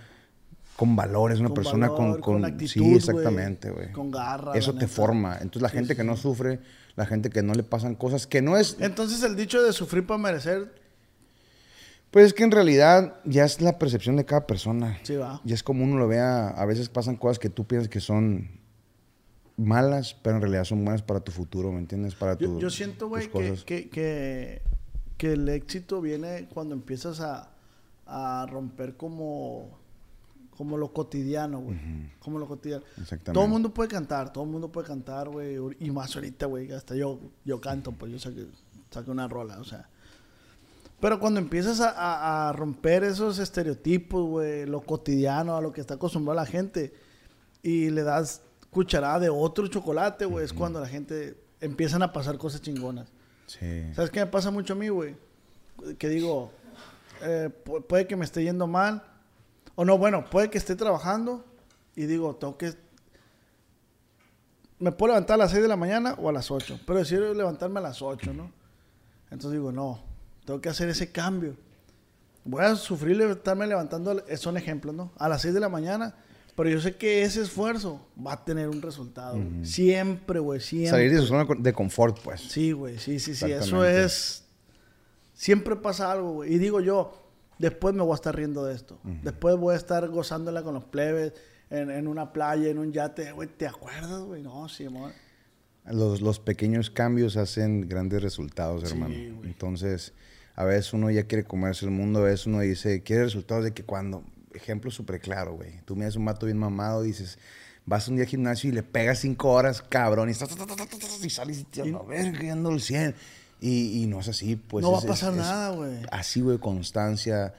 con valores, una Con persona valor, con, con actitud. actitud, Sí, exactamente, güey. con garra, Eso te neta. forma. Entonces la Sí, gente sí, que no sufre, la gente que no le pasan cosas, que no es... Entonces el dicho de sufrir para merecer, Pues es que en realidad ya es la percepción de cada persona. sí va. Y es como uno lo vea, a veces pasan cosas que tú piensas que son malas, pero en realidad son buenas para tu futuro, ¿me entiendes? Para Yo, tu, yo siento, güey, que, que, que el éxito viene cuando empiezas a, a romper como, como lo cotidiano, güey. Como lo cotidiano. Exactamente. Todo el mundo puede cantar, todo el mundo puede cantar, güey. Y más ahorita, güey, hasta yo, yo canto, pues yo saqué, saqué una rola, o sea. Pero cuando empiezas a, a- a romper esos estereotipos, güey, lo cotidiano, a lo que está acostumbrada la gente, y le das cucharada de otro chocolate, güey, es cuando la gente empiezan a pasar cosas chingonas. Sí. ¿Sabes qué me pasa mucho a mí, güey? Que digo, eh, pu- puede que me esté yendo mal, o no, bueno, puede que esté trabajando y digo, tengo que... Me puedo levantar a las 6 de la mañana o a las 8, pero decido levantarme a las 8, ¿no? Entonces digo, no, tengo que hacer ese cambio. Voy a sufrir estarme levantando, son ejemplos, ¿no? A las 6 de la mañana, pero yo sé que ese esfuerzo va a tener un resultado. güey. Siempre, güey, siempre. Salir de su zona de confort, pues. Sí, güey, sí, sí, sí. Eso es. Siempre pasa algo, güey. Y digo yo, después me voy a estar riendo de esto. Después voy a estar gozándola con los plebes en, en una playa, en un yate. Güey, ¿te acuerdas, güey? No, sí, amor. Los, los pequeños cambios hacen grandes resultados, Sí, hermano. güey. Entonces, a veces uno ya quiere comerse el mundo, a veces uno dice, quiere resultados de que cuando, ejemplo súper claro, güey, tú miras un vato bien mamado dices, vas un día al gimnasio y le pegas cinco horas, cabrón, y, estás, y sales y te a ver, que ando el 100. Y, y no es así, pues. No va a pasar es- nada, güey. Así, güey, constancia,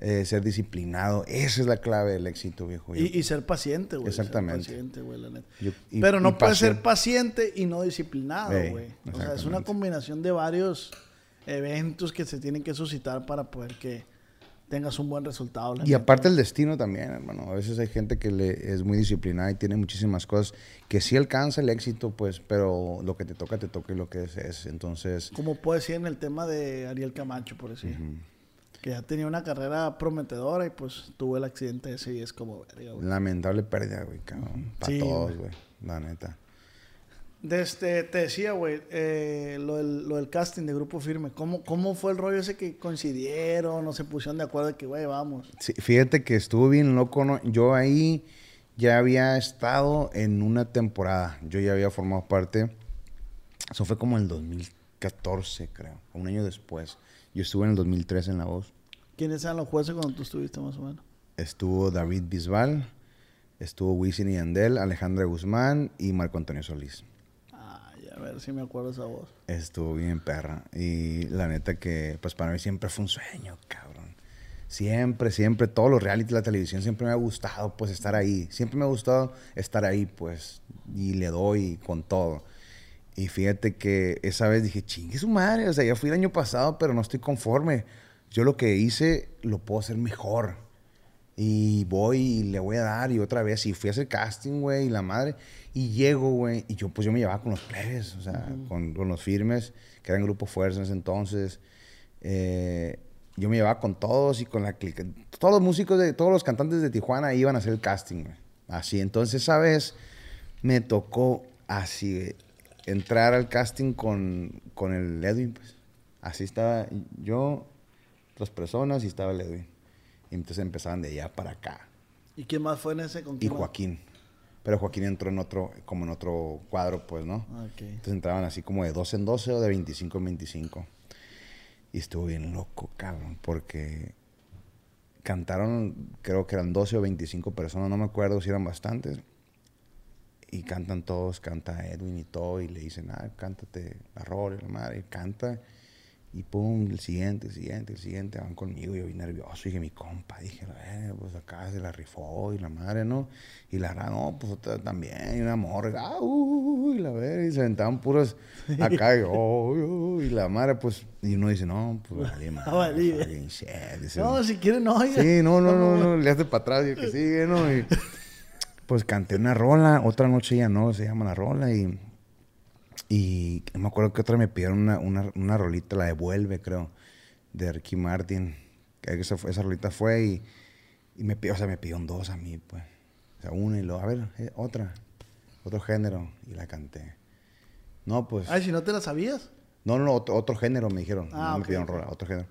eh, ser disciplinado, esa es la clave del éxito, viejo. Y, y ser paciente, güey. ser Exactamente. paciente, güey, la neta. Yo- y- Pero no puedes ser paciente y no disciplinado, Ey, güey. O sea, es una combinación de varios eventos que se tienen que suscitar para poder que tengas un buen resultado. Y aparte el destino también, hermano. A veces hay gente que le, es muy disciplinada y tiene muchísimas cosas que sí alcanza el éxito, pues, pero lo que te toca, te toca y lo que es, es. Entonces, Como puede ser en el tema de Ariel Camacho, por decir. Que ya tenía una carrera prometedora y pues tuvo el accidente ese y es como... verga, lamentable pérdida, güey, cabrón. Para Sí, todos, güey. La neta. Desde, este, te decía, güey, eh, lo, del, lo, del, casting de Grupo Firme. ¿Cómo, ¿Cómo fue el rollo ese que coincidieron o se pusieron de acuerdo de que, güey, vamos? Sí, fíjate que estuvo bien loco. ¿no? Yo ahí ya había estado en una temporada. Yo ya había formado parte. Eso fue como en el 2014, creo. Un año después. Yo estuve en el 2013 en La Voz. ¿Quiénes eran los jueces cuando tú estuviste más o menos? Estuvo David Bisbal, estuvo Wisin y Andel, Alejandra Guzmán y Marco Antonio Solís. Ver si me acuerdo esa voz. Estuvo bien perra. Y la neta que, pues para mí siempre fue un sueño, cabrón. Siempre, siempre, todos los reality, la televisión, siempre me ha gustado, pues, estar ahí. Siempre me ha gustado estar ahí, pues, y le doy con todo. Y fíjate que esa vez dije, chingue su madre, o sea, ya fui el año pasado, pero no estoy conforme. Yo lo que hice lo puedo hacer mejor. Y voy y le voy a dar y otra vez. Y fui a hacer casting, güey, y la madre. Y llego, güey. Y yo, pues yo me llevaba con los plebes, o sea, con, los firmes, que eran Grupo Fuerza en ese entonces. Eh, yo me llevaba con todos y con la clica. Todos los músicos, de, todos los cantantes de Tijuana iban a hacer el casting, güey. Así. Entonces, esa vez me tocó así, entrar al casting con, con el Edwin, pues. Así estaba yo, dos personas y estaba el Edwin. Y entonces empezaban de allá para acá. ¿Y quién más fue en ese? y Joaquín. Pero Joaquín entró en otro, como en otro cuadro, pues, ¿no? Ah, okay. Entonces entraban así como de 12 en 12 o de 25 en 25. Y estuvo bien loco, cabrón, porque cantaron, creo que eran 12 o 25 personas, no me acuerdo si eran bastantes. Y cantan todos, canta Edwin y todo, y le dicen, ah, cántate la rola, la madre, canta. Y pum, el siguiente, el siguiente, el siguiente, van conmigo. Yo vi nervioso, dije, mi compa, dije, eh, pues acá se la rifó y la madre, ¿no? Y la verdad, no, pues también, y una morra, ah, y la verdad, y se aventaban puros acá, y, oh, y la madre, pues, y uno dice, no, pues vale, madre. no, si quiere, no, oiga. Sí, no, no, no, no, le hace para atrás y que sigue, ¿no? Y pues canté una rola, otra noche ya no, se llama la rola, y y me acuerdo que otra me pidieron una, una, una rolita, la devuelve, creo, de Ricky Martin. Esa, esa rolita fue y, y me pidió, o sea, me pidieron dos a mí, pues. O sea, una y luego, a ver, eh, otra, otro género, y la canté. No, pues. Ay, si no te la sabías. No, no, otro, otro género me dijeron. Ah, no me pidieron rola, otro género.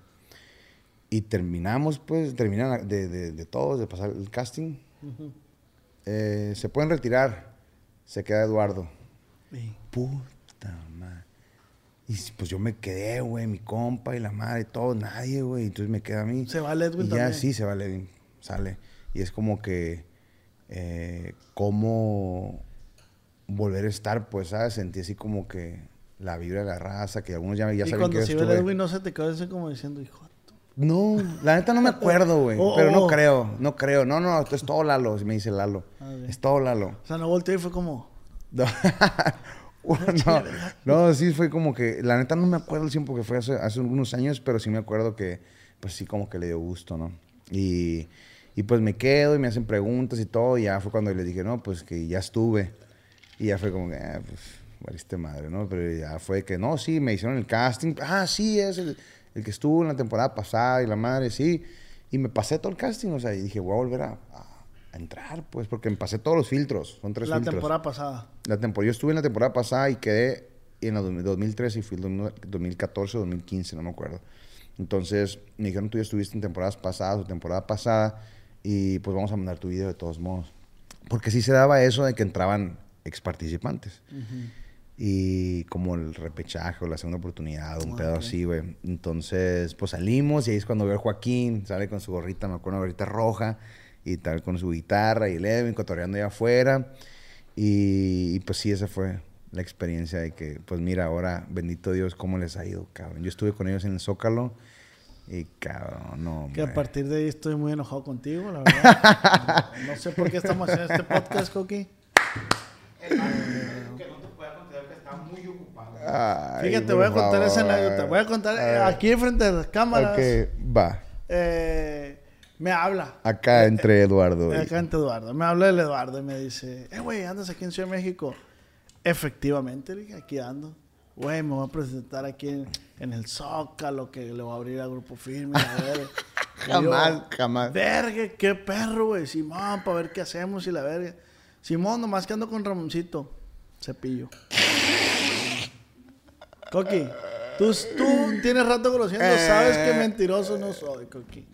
Y terminamos, pues, terminan de, de, de todos, de pasar el casting. eh, se pueden retirar. Se queda Eduardo. Sí. Puta y pues yo me quedé, güey, mi compa y la madre, todo, nadie, güey. Entonces me queda a mí. Se va Edwin y ya, sí, se va sale. Y es como que, eh, cómo volver a estar, pues, ¿sabes? Sentí así como que la vibra de la raza, que algunos ya, ya saben que yo estuve. cuando Edwin no se te quedó como diciendo, hijo. No, la neta no me acuerdo, güey. Oh, pero no oh. creo, no creo. No, no, esto es todo Lalo, me dice Lalo. Ah, es todo Lalo. O sea, no volteé y fue como... no, no, sí fue como que, la neta no me acuerdo el tiempo que fue hace, hace algunos años, pero sí me acuerdo que, pues sí, como que le dio gusto, ¿no? Y, y pues me quedo y me hacen preguntas y todo, y ya fue cuando le dije, no, pues que ya estuve. Y ya fue como que, ah, pues, valiste madre, ¿no? Pero ya fue que, no, sí, me hicieron el casting. Ah, sí, es el, el que estuvo en la temporada pasada y la madre, sí. Y me pasé todo el casting, o sea, y dije, voy a volver a a entrar, pues, porque me pasé todos los filtros. Son tres la filtros. La temporada pasada. La temporada, yo estuve en la temporada pasada y quedé en el 2013 y fui en 2014 o 2015, no me acuerdo. Entonces, me dijeron, tú ya estuviste en temporadas pasadas o temporada pasada y pues vamos a mandar tu video de todos modos. Porque sí se daba eso de que entraban ex participantes. Y como el repechaje o la segunda oportunidad, un ah, pedo así, güey. Entonces, pues salimos y ahí es cuando veo a Joaquín, sale con su gorrita, me acuerdo, una gorrita roja y tal, con su guitarra y Levin, cotorreando allá afuera. Y, pues sí, esa fue la experiencia de que, pues mira, ahora, bendito Dios, cómo les ha ido, cabrón. Yo estuve con ellos en el Zócalo y, cabrón, no. Que a partir de ahí estoy muy enojado contigo, la verdad. no, sé por qué estamos haciendo este podcast, Coqui. que no te pueda contar que está muy ocupado. Fíjate, voy a contar esa anécdota. Voy a contar aquí frente a las cámaras. Ok, va. Eh me habla. Acá entre Eduardo. Acá entre Eduardo. Me habla el Eduardo y me dice, eh, güey, andas aquí en Ciudad de México. Efectivamente, aquí ando. Güey, me voy a presentar aquí en, el Zócalo, que le voy a abrir al grupo firme. A ver. jamás, jamás. Verga, qué perro, güey. Simón, para ver qué hacemos y la verga. Simón, nomás que ando con Ramoncito. Cepillo. Coqui, tú, tú tienes rato conociendo, sabes que mentiroso no soy, Coqui.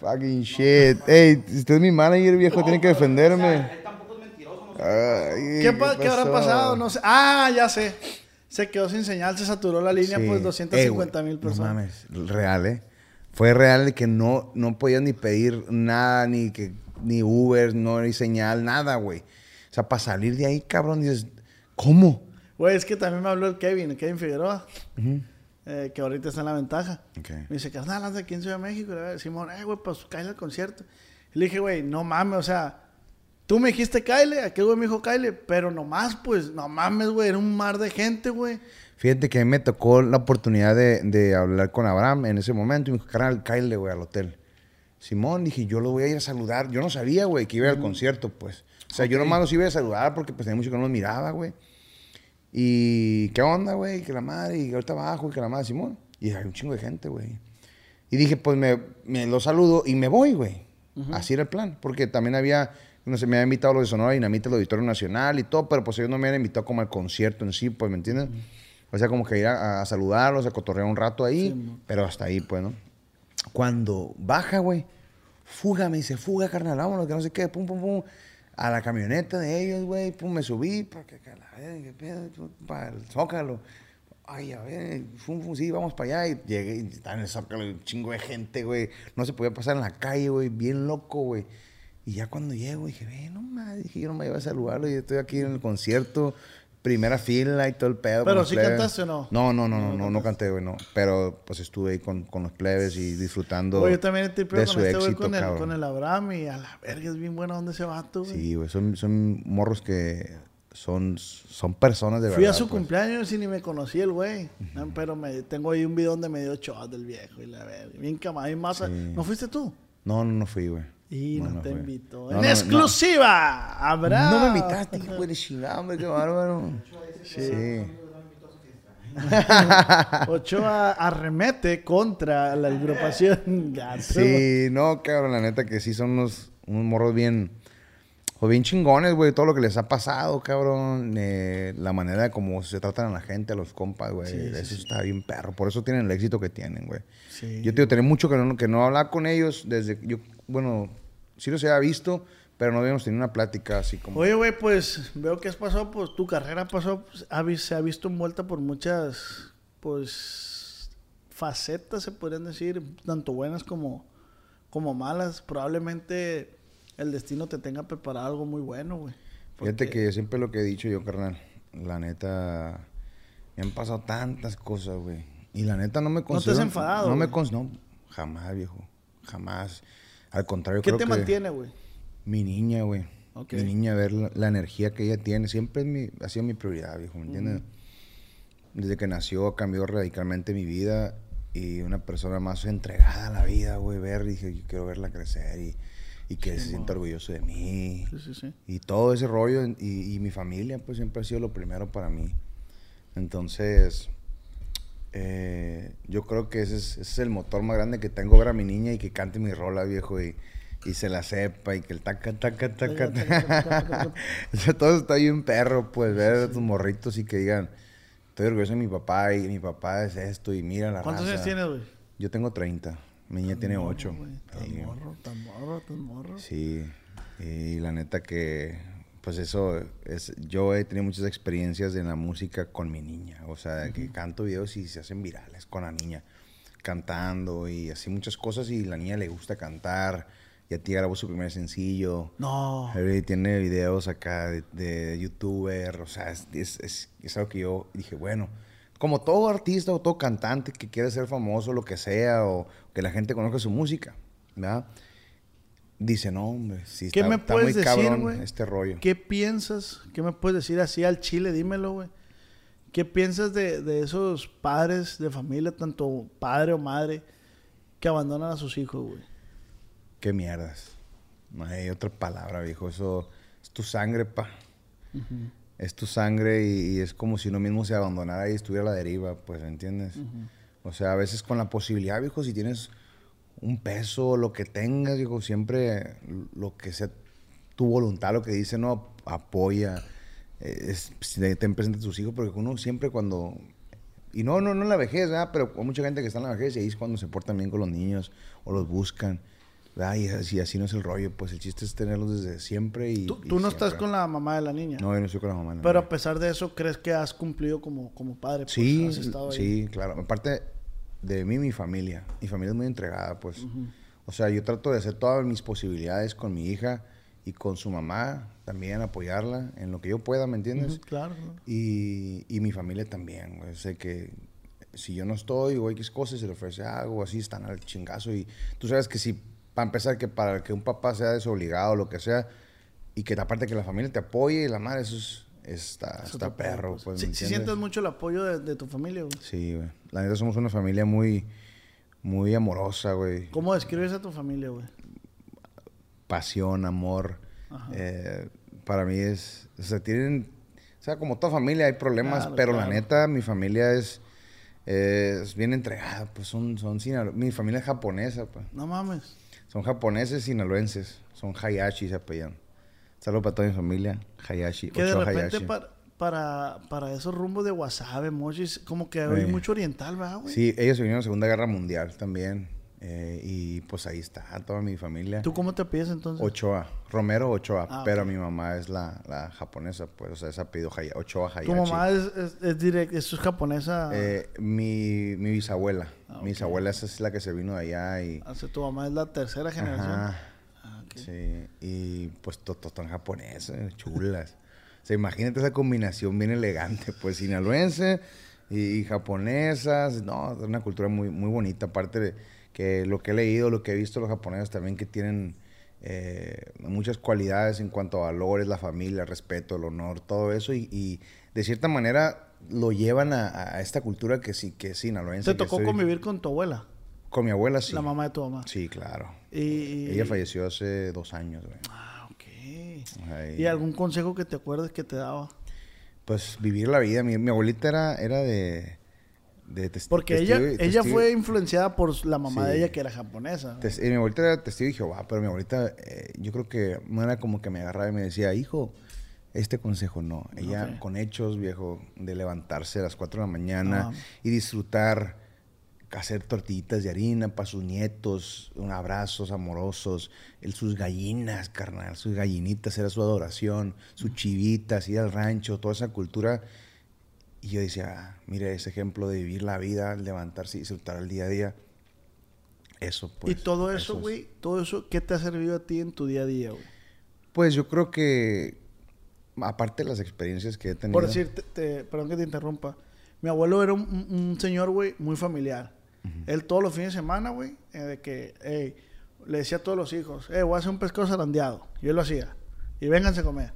Fucking shit. Ey, usted es mi manager, viejo, tiene que defenderme. Ay, ¿Qué, pa- qué habrá pasado? No sé. Ah, ya sé. Se quedó sin señal, se saturó la línea, Sí. pues Ey, 250 güey, mil personas. No mames, real, ¿eh? Fue real de que no, no podías ni pedir nada, ni que ni Uber, no hay señal, nada, güey. O sea, para salir de ahí, cabrón, dices, ¿cómo? Güey, es que también me habló el Kevin, el Kevin Figueroa, eh, que ahorita está en la ventaja. Me dice, carnal, anda aquí en Ciudad de México. Y le digo, Simón, eh, güey, pues cállale al concierto. Y le dije, güey, no mames, o sea, tú me dijiste Kyle, aquel güey me dijo Kyle, pero nomás, pues, no mames, güey, era un mar de gente, güey. Fíjate que a mí me tocó la oportunidad de, de hablar con Abraham en ese momento y me dijo, carnal, cállale, güey, al hotel. Simón, dije, yo lo voy a ir a saludar. Yo no sabía, güey, que iba al concierto, pues. O sea, yo nomás los iba a saludar porque pues tenía mucho que no los miraba, güey. Y, ¿qué onda, güey? Que la madre, y ahorita abajo, y que la madre, Simón. Y hay un chingo de gente, güey. Y dije, pues me, me lo saludo y me voy, güey. Así era el plan. Porque también había, no sé, me habían invitado los de Sonora Dinamita, el Auditorio Nacional y todo, pero pues ellos no me habían invitado como al concierto en sí, pues, ¿me entiendes? O sea, como que ir a, a saludarlos, a cotorrear un rato ahí, pero hasta ahí, pues, ¿no? Cuando baja, güey, fuga, me dice, fuga, carnal, vámonos, que no sé qué, pum, pum, pum. A la camioneta de ellos, güey, pum, me subí, para que, qué pedo, para el Zócalo. Ay, a ver, fum, fum, sí, vamos para allá. Y llegué, y estaba en el Zócalo, un chingo de gente, güey. No se podía pasar en la calle, güey, bien loco, güey. Y ya cuando llego, dije, ve, no mames, dije, yo no me iba a saludarlo, y estoy aquí en el concierto, primera fila y todo el pedo. Pero sí plebes. cantaste o no? No, no, no, no, no, no canté, güey, no. Pero pues estuve ahí con, con los plebes y disfrutando Güey, yo también estoy de con su este güey, con el, con el Abraham y a la verga es bien bueno donde ese vato, güey. Sí, güey, son, son morros que son, son personas de Fui verdad. a su pues. cumpleaños y ni me conocí el güey. Pero me, tengo ahí un video donde me dio shot del viejo y la verga. Bien camada y masa. ¿No fuiste tú? No, no, no fui, güey. Y no, te fui. invitó. No, en no, exclusiva, Abraham. No, me invitaste, hijo de chingada, hombre, qué bárbaro. Sí. Ochoa arremete contra la agrupación Gato. Sí, no, cabrón, la neta que sí son unos, unos morros bien, pues bien chingones, güey, todo lo que les ha pasado, cabrón, eh, la manera de cómo se tratan a la gente, a los compas, güey, eso está bien perro, por eso tienen el éxito que tienen, güey. Sí. Yo te digo, tenía mucho que no, que no hablar con ellos desde, yo, bueno, sí los había visto, pero no habíamos tenido una plática así como... Oye, güey, pues veo que has pasado, pues tu carrera pasó, pues, ha vis- se ha visto envuelta por muchas, pues, facetas, se podrían decir, tanto buenas como, como malas. Probablemente el destino te tenga preparado algo muy bueno, güey. Fíjate Porque- que siempre lo que he dicho yo, carnal, la neta, me han pasado tantas cosas, güey. Y la neta no me has considero... enfadado, No me considero... No, jamás, viejo. Jamás. Al contrario, ¿Qué creo te que mantiene, güey? Mi niña, güey. Ok. Mi niña, ver la, la energía que ella tiene. Siempre es mi, ha sido mi prioridad, viejo, ¿me entiendes? Desde que nació cambió radicalmente mi vida y una persona más entregada a la vida, güey. Ver, dije, yo quiero verla crecer y, y que se sienta orgulloso de mí. Sí, sí, sí. Y todo ese rollo y, y mi familia, pues siempre ha sido lo primero para mí. Entonces, eh, yo creo que ese es, ese es el motor más grande que tengo, ver a mi niña y que cante mi rola, viejo, y, y se la sepa y que el taca, taca, taca. taca. Todo está bien perro, pues, ver a tus morritos y que digan, estoy orgulloso de mi papá y mi papá es esto y mira la ¿Cuántos raza". años tienes, güey? Yo tengo 30, mi niña tiene 8. Güey, Tan morro, tan morro, tan morro. Sí, y la neta que, pues eso, es, yo he tenido muchas experiencias en la música con mi niña, o sea, de que canto videos y se hacen virales con la niña, cantando y así muchas cosas y la niña le gusta cantar, ya ti grabó su primer sencillo, No. Ahí tiene videos acá de, de youtuber, o sea, es, es, es- es algo que yo dije, bueno, como todo artista o todo cantante que quiere ser famoso, lo que sea, o que la gente conozca su música, ¿verdad? Dice, no, hombre, sí, ¿Qué está, me está puedes muy decir, cabrón este rollo. ¿Qué piensas? ¿Qué me puedes decir así al chile? Dímelo, güey. ¿Qué piensas de, de esos padres de familia, tanto padre o madre, que abandonan a sus hijos, güey? Qué mierdas. No hay otra palabra, viejo. Eso es tu sangre, pa. Es tu sangre y, y es como si uno mismo se abandonara y estuviera a la deriva, pues, ¿entiendes? O sea, a veces con la posibilidad, viejo, si tienes un peso, lo que tengas, viejo, siempre lo que sea tu voluntad, lo que dice, no, apoya. eh, es, de- ten presente a tus hijos, porque uno siempre cuando... Y no, no, no en la vejez, ¿verdad? Pero hay mucha gente que está en la vejez y ahí es cuando se portan bien con los niños o los buscan. ¿verdad? Y así, así no es el rollo, pues el chiste es tenerlos desde siempre y... Tú, y tú no estás con la mamá de la niña. No, yo no estoy con la mamá. no. Pero a pesar de eso, ¿crees que has cumplido como, como padre? Pues, Sí, sí, claro. Aparte de mí, mi familia. Mi familia es muy entregada, pues. O sea, yo trato de hacer todas mis posibilidades con mi hija y con su mamá, también apoyarla en lo que yo pueda, ¿me entiendes? Claro. Y, y mi familia también, güey. Sé que si yo no estoy o X cosas, se le ofrece algo, así están al chingazo. Y tú sabes que si, para empezar, que para que un papá sea desobligado o lo que sea, y que aparte que la familia te apoye y la madre, eso es, está, Es está perro, pues. pues. Sí, ¿me sí entiendes? sientes mucho el apoyo de, de tu familia, güey. Sí, güey. La neta somos una familia muy, muy amorosa, güey. ¿Cómo describes a tu familia, güey? Pasión, amor. Ajá. Eh, para mí es, o sea, tienen, o sea, como toda familia hay problemas, Claro, pero claro. la neta, mi familia es, eh, es bien entregada, pues son, son mi familia es japonesa, pues. No mames. Son japoneses sinaloenses, son Hayashi se apellan. Saludos para toda mi familia, Hayashi, Que de repente Hayashi. para, para, para esos rumbos de wasabi, mochis, como que hay Sí. mucho oriental, ¿verdad, güey? Sí, ellos vinieron en la Segunda Guerra Mundial también, eh, y pues ahí está toda mi familia. ¿Tú cómo te pides entonces? Ochoa, Romero Ochoa, Ah, pero mi mamá es la, la japonesa, pues, o sea, es apellido Haya- Ochoa Hayashi. Tu mamá es, es, es direct- es japonesa. Eh, mi, mi bisabuela, Ah, mi ok. bisabuela esa es la que se vino de allá y... O sea, tu mamá es la tercera generación. Ajá, Sí, y pues todos están japonesas, chulas. o sea, imagínate esa combinación bien elegante, pues, sinaloense y, y japonesas, no, es una cultura muy, muy bonita, aparte de que lo que he leído, lo que he visto los japoneses también que tienen eh, muchas cualidades en cuanto a valores, la familia, el respeto, el honor, todo eso y, y de cierta manera lo llevan a, a esta cultura que sí, que es sinaloense. ¿Te tocó convivir con tu abuela? Con mi abuela, sí. La mamá de tu mamá. Sí, claro. Y, Ella falleció hace dos años, güey. Ah, ok. Ahí. ¿Y algún consejo que te acuerdes que te daba? Pues vivir la vida. Mi, mi abuelita era, era de... de Porque ella, ella fue influenciada por la mamá Sí. de ella que era japonesa. tes- eh, mi abuelita era testigo de Jehová, pero mi abuelita, eh, yo creo que no era como que me agarraba y me decía, hijo, este consejo no. Ella con hechos, viejo, de levantarse a las 4 de la mañana Ah. y disfrutar, hacer tortillitas de harina para sus nietos, un abrazos amorosos, el, sus gallinas, carnal, sus gallinitas, era su adoración, sus chivitas, ir al rancho, toda esa cultura. Y yo decía, ah, mire ese ejemplo de vivir la vida, levantarse y disfrutar el día a día. Eso, pues. y todo eso, es- güey, todo eso, ¿qué te ha servido a ti en tu día a día, güey? Pues yo creo que, aparte de las experiencias que he tenido. Por decir, te- te- perdón que te interrumpa. Mi abuelo era un, un- un señor, güey, muy familiar. Él todos los fines de semana, güey, eh, de que, ey, le decía a todos los hijos, eh, voy a hacer un pescado zarandeado. Y él lo hacía. Y vénganse a comer.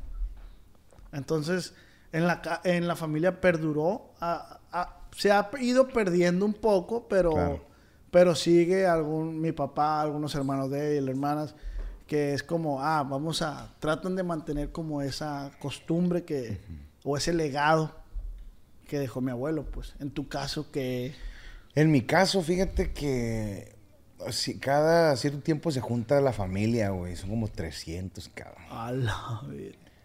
Entonces, en la, en la familia perduró. a- a- se ha ido perdiendo un poco, pero, Claro. pero sigue algún, mi papá, algunos hermanos de él, hermanas, que es como, ah, vamos a, tratan de mantener como esa costumbre que, o ese legado que dejó mi abuelo, pues. En tu caso, que... En mi caso, fíjate que si cada cierto tiempo se junta la familia, güey. Son como 300, cabrón. A la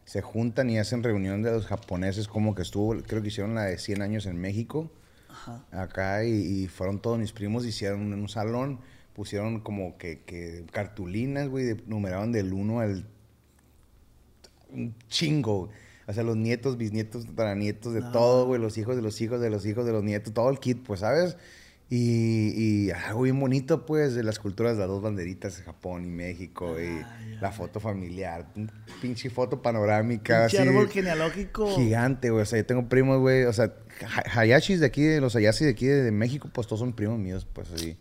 Se juntan y hacen reunión de los japoneses, como que estuvo, creo que hicieron la de 100 años en México. Ajá. Acá y, y fueron todos mis primos, hicieron en un salón, pusieron como que, que cartulinas, güey, de- numeraban del 1 al un chingo. O sea, los nietos, bisnietos, tataranietos, de No. todo, güey, los hijos de los hijos de los hijos de los nietos, todo el kit, pues, ¿sabes? Y, y algo bien bonito, pues, de las culturas de las dos banderitas, Japón y México, y ya. la foto familiar, pinche foto panorámica, Pinche así, árbol genealógico. gigante, güey, o sea, yo tengo primos, güey, o sea, ha- Hayashis de aquí, de los Hayashis de aquí de, de México, pues, todos son primos míos, pues, así.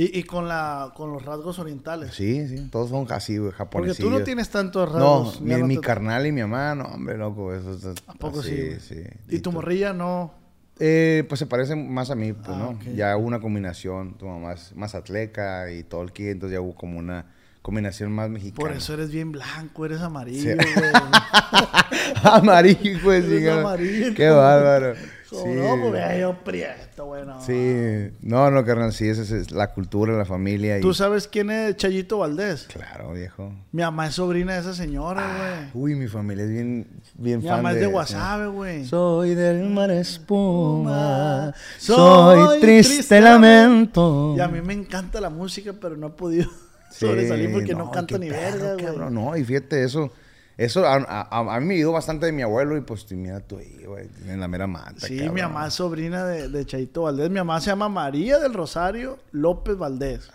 Y, y con, la, con los rasgos orientales. Sí, sí, todos son así, güey, Porque japoneses. tú no tienes tantos No, rasgos. mi, ya no mi te- carnal y mi mamá, no, hombre, loco, eso es ¿A poco así, sí? sí. Y tu morrilla no. Eh, pues se parecen más a mí, pues, Ah, ¿no? Ya hubo una combinación, tu mamá es más atleca y todo el entonces ya hubo como una combinación más mexicana. Por eso eres bien blanco, eres amarillo, Sí. güey. Amarillo, pues, diga. amarillo. Qué bárbaro. Sí. No, yo prieto, güey. no. Sí, no, no, carnal, sí, esa es la cultura, la familia. Y... ¿Tú sabes quién es Chayito Valdés? Claro, viejo. Mi mamá es sobrina de esa señora, güey. Uy, mi familia es bien, bien Mi fan mamá es de. Guasave, güey. Soy del mar espuma, Soy soy triste, triste lamento. Y a mí me encanta la música, pero no he podido Sí, sobresalir porque no, canto qué ni verga, güey. No, y fíjate, eso, eso a, a- a mí me ayudó bastante de mi abuelo y pues mira tú ahí, güey, en la mera mata. Sí, cabrón. mi mamá es sobrina de, de Chayito Valdés. Mi mamá se llama María del Rosario López Valdés.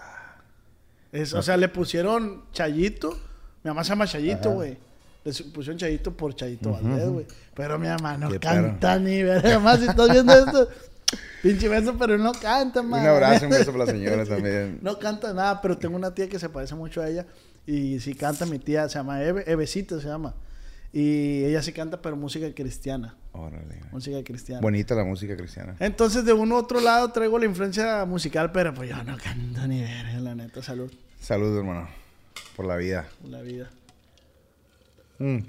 Es, o sea, le pusieron Chayito. Mi mamá se llama Chayito, güey. Le pusieron Chayito por Chayito Valdés, güey. Pero mi mamá no Qué canta ni verga. Mamá, si estás viendo esto, pinche beso, pero no canta, Un man. abrazo, un beso para la señora también. No canta nada, pero tengo una tía que se parece mucho a ella. Y sí canta mi tía, se llama Eve, Evecita se llama. Y ella sí canta, pero música cristiana. Órale. Música cristiana. Bonita la música cristiana. Entonces, de uno u otro lado traigo la influencia musical, pero pues yo no canto ni verga, la neta, salud Salud, hermano, por la vida. por la vida. Mm.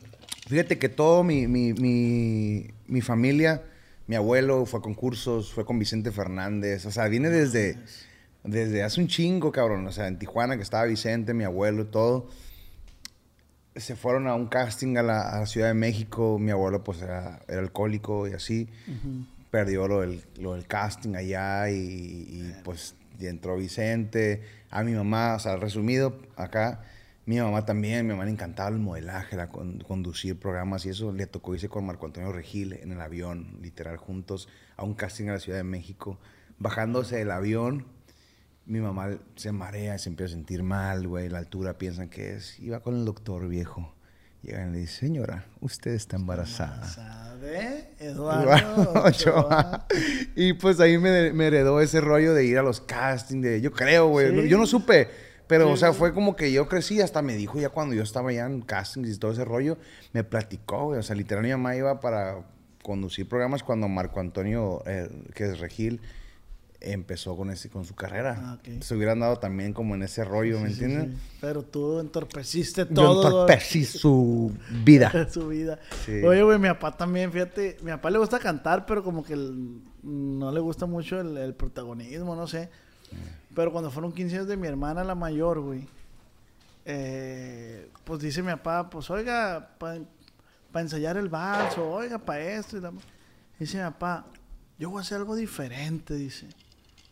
Fíjate que todo mi, mi, mi, mi familia, mi abuelo fue a concursos, fue con Vicente Fernández, o sea, viene desde, desde hace un chingo, cabrón, o sea, en Tijuana que estaba Vicente, mi abuelo y todo. Se fueron a un casting a la, a la Ciudad de México, mi abuelo pues era, era alcohólico y así, perdió lo del, lo del casting allá y, y, pues y entró Vicente, a mi mamá, o sea, resumido acá, mi mamá también, mi mamá le encantaba el modelaje, la con- conducir programas y eso, le tocó irse con Marco Antonio Regil en el avión, literal, juntos a un casting a la Ciudad de México. Bajándose del avión, mi mamá se marea, se empieza a sentir mal, güey, la altura piensan que es. Iba con el doctor viejo. Llegan y le dice, señora, usted está embarazada. ¿Sabe? Eduardo. Ochoa. Y pues ahí me, me heredó ese rollo de ir a los castings, de, yo creo, güey. Sí. Yo no supe, pero, Sí, o sea, sí. fue como que yo crecí, hasta me dijo ya cuando yo estaba ya en castings y todo ese rollo, me platicó, güey. O sea, literal mi mamá iba para conducir programas cuando Marco Antonio, eh, que es Regil, empezó con, ese, con su carrera. Ah. Se hubieran dado también como en ese rollo, ¿me Sí, entienden? sí. Pero tú entorpeciste Yo todo. entorpecí su vida. su vida. Oye, güey, mi papá también, fíjate, mi papá le gusta cantar, pero como que el- no le gusta mucho el, el protagonismo, no sé. Pero cuando fueron 15 años de mi hermana, la mayor, güey, eh, pues dice mi papá, pues oiga, para ensayar el vals, oiga, para esto. Y la... Dice mi papá, yo voy a hacer algo diferente, dice.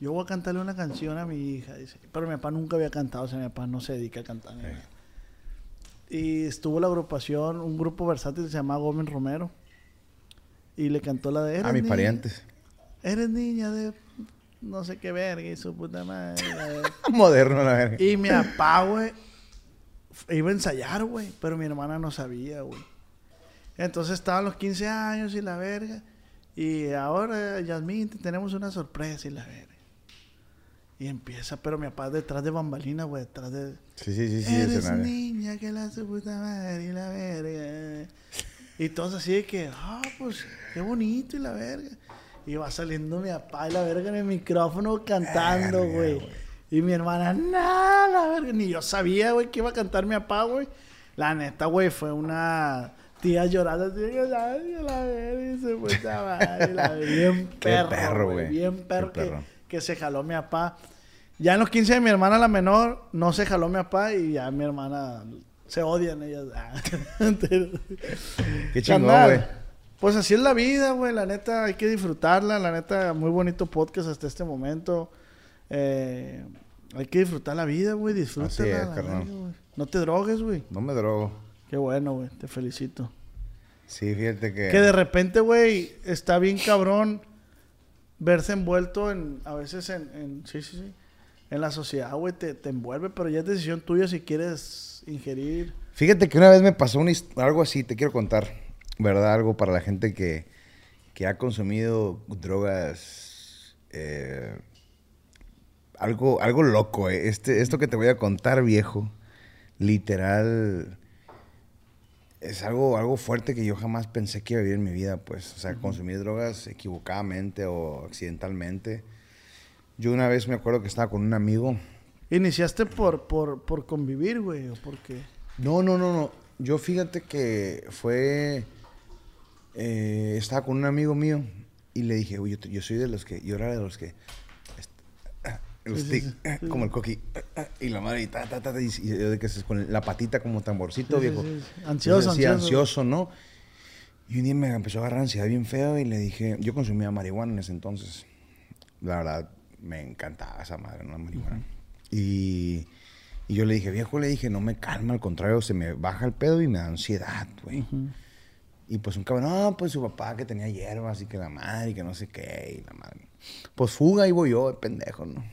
Yo voy a cantarle una canción a mi hija, dice. Pero mi papá nunca había cantado, o sea, mi papá no se dedica a cantar. ni nada. Y estuvo la agrupación, un grupo versátil que se llamaba Gómez Romero. Y le cantó la de... A "Eres mis niña- parientes. Eres niña de no sé qué verga y su puta madre. la verga". Moderno, la verga. y mi papá, güey, iba a ensayar, güey. Pero mi hermana no sabía, güey. Entonces estaban los 15 años y la verga. Y ahora, Yasmín, te tenemos una sorpresa y la verga. Y empieza, pero mi papá detrás de bambalina, güey, detrás de... Sí, sí, sí, sí. Eres escenario. niña que la su puta madre y la verga. Y todos así de que, ah, pues, qué bonito y la verga. Y va saliendo mi papá y la verga en el micrófono cantando, güey. Y mi hermana, no, la verga. Ni yo sabía, güey, que iba a cantar mi papá, güey. La neta, güey, fue una tía llorando así, que la verga, la verga, y su puta madre. La verga. Bien perro, güey. Bien Qué perro, que, perro. que se jaló mi papá. Ya en los 15 de mi hermana, la menor, no se jaló mi papá y ya mi hermana se odian ellas. Qué chingón, güey. Pues así es la vida, güey. La neta, hay que disfrutarla. La neta, muy bonito podcast hasta este momento. Eh, hay que disfrutar la vida, güey. Disfrútala. Así es, carnal. No te drogues, güey. No me drogo. Qué bueno, güey. Te felicito. Sí, fíjate que... Que de repente, güey, está bien cabrón verse envuelto en, a veces en, en sí, sí, sí, en la sociedad, güey, te, te envuelve, pero ya es decisión tuya si quieres ingerir. Fíjate que una vez me pasó his- algo así, te quiero contar, ¿verdad? Algo para la gente que, que ha consumido drogas, eh, algo, algo loco, eh. Este, esto que te voy a contar, viejo, literal, es algo, algo fuerte que yo jamás pensé que iba a vivir en mi vida, pues, o sea, consumir drogas equivocadamente o accidentalmente. Yo una vez me acuerdo que estaba con un amigo, ¿Iniciaste por, por, por convivir, güey, o por qué? No, no, no, no. Yo fíjate que fue. eh, estaba con un amigo mío Y le dije, oye, yo soy de los que, yo era de los que, este, tic, como el coqui, y la madre, y ta, ta, ta, y, yo de que se- con la patita como tamborcito, viejo. Ansioso, sí, ansioso. ansioso, ¿no? Y un día me empezó a agarrar ansiedad bien feo y le dije, yo consumía marihuana en ese entonces. La verdad, me encantaba esa madre, ¿no? La marihuana. y, y yo le dije, viejo, le dije, no me calma, al contrario, se me baja el pedo y me da ansiedad, güey. Y pues un cabrón, no, pues su papá que tenía hierbas y que la madre y que no sé qué, y la madre. Pues fuga, y voy yo, de pendejo, ¿no?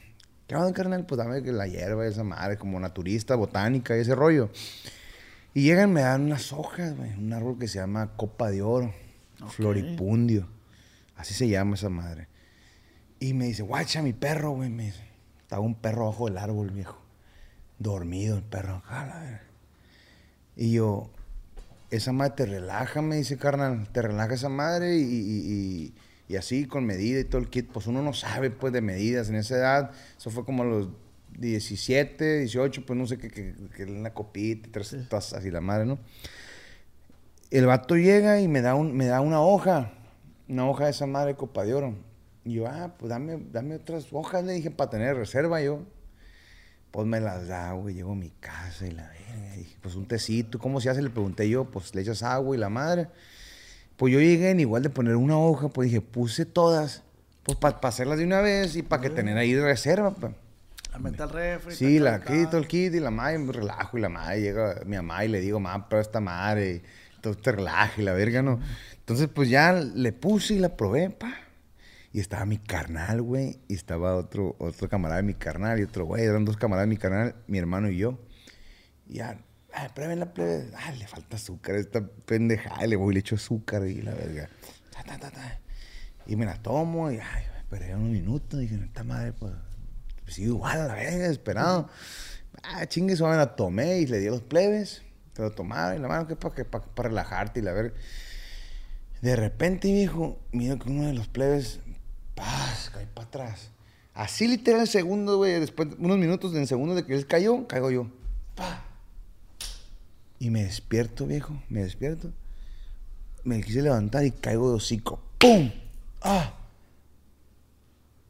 ¿Qué onda, carnal? Pues dame que la hierba, esa madre, como naturista, botánica y ese rollo. Y llegan, me dan unas hojas, güey, un árbol que se llama copa de oro, floripundio. Así se llama esa madre. Y me dice, guacha, mi perro, güey, me dice. Estaba un perro abajo del árbol, viejo. Dormido el perro acá, la verga. Y yo, esa madre te relaja, me dice, carnal, te relaja esa madre y, y- y- y así con medida y todo el kit. Pues uno no sabe, pues, de medidas en esa edad. Eso fue como a los 17, 18, pues no sé qué, que, copita, y tres tazas y la madre, ¿no? El vato llega y me da, un, me da una hoja, una hoja de esa madre copa de oro. Y yo, ah, pues dame, dame otras hojas, le dije, para tener reserva yo. Pues me las da, güey, llego a mi casa y la verga. dije, pues un tecito, ¿cómo se hace? Le pregunté yo, pues le echas agua y la madre. Pues yo llegué en igual de poner una hoja, pues dije, puse todas, pues para hacerlas de una vez y para que tener ahí de reserva, pues. La mete al refri. Sí, la quito el kit y la madre me relajo y la madre llega mi mamá y le digo, mamá, pero esta madre, entonces te relaja y la verga, ¿no? Entonces, pues ya le puse y la probé, pa. Y estaba mi carnal, güey, y estaba otro, otro camarada de mi carnal y otro güey, eran dos camaradas de mi carnal, mi hermano y yo. Y ya, ay, prueben la plebe, ay, le falta azúcar a esta pendejada, y le voy y le echo azúcar y la verga. Ta, ta, ta. Y me la tomo y, ay, esperé unos minutos, dije, esta madre, pues, pues sí, igual, a la verga, esperado. Ah, chingue, suave, la tomé y le di a los plebes, te lo tomaba y la mano, que para para relajarte y la verga. De repente, viejo, miro que uno de los plebes, paz, cae para atrás. Así literal en segundo, güey, después, unos minutos en segundo de que él cayó, caigo yo. Pa. Y me despierto, viejo, me despierto. Me quise levantar y caigo de hocico. ¡Pum! ¡Ah!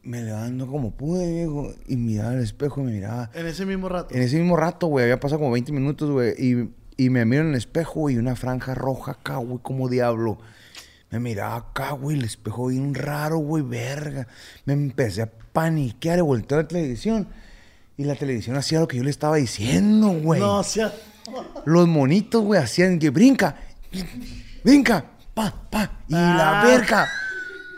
Me levanto como pude, viejo, y miraba al espejo y me miraba. En ese mismo rato. En ese mismo rato, güey, había pasado como 20 minutos, güey, y, y me miro en el espejo, güey, y una franja roja acá, güey, como diablo. Me miraba acá, güey, el espejo bien raro, güey, verga. Me empecé a paniquear y volteé a la televisión. Y la televisión hacía lo que yo le estaba diciendo, güey. No, sea. Los monitos, güey, hacían que brinca, brinca, pa, pa, y la Ah. verga.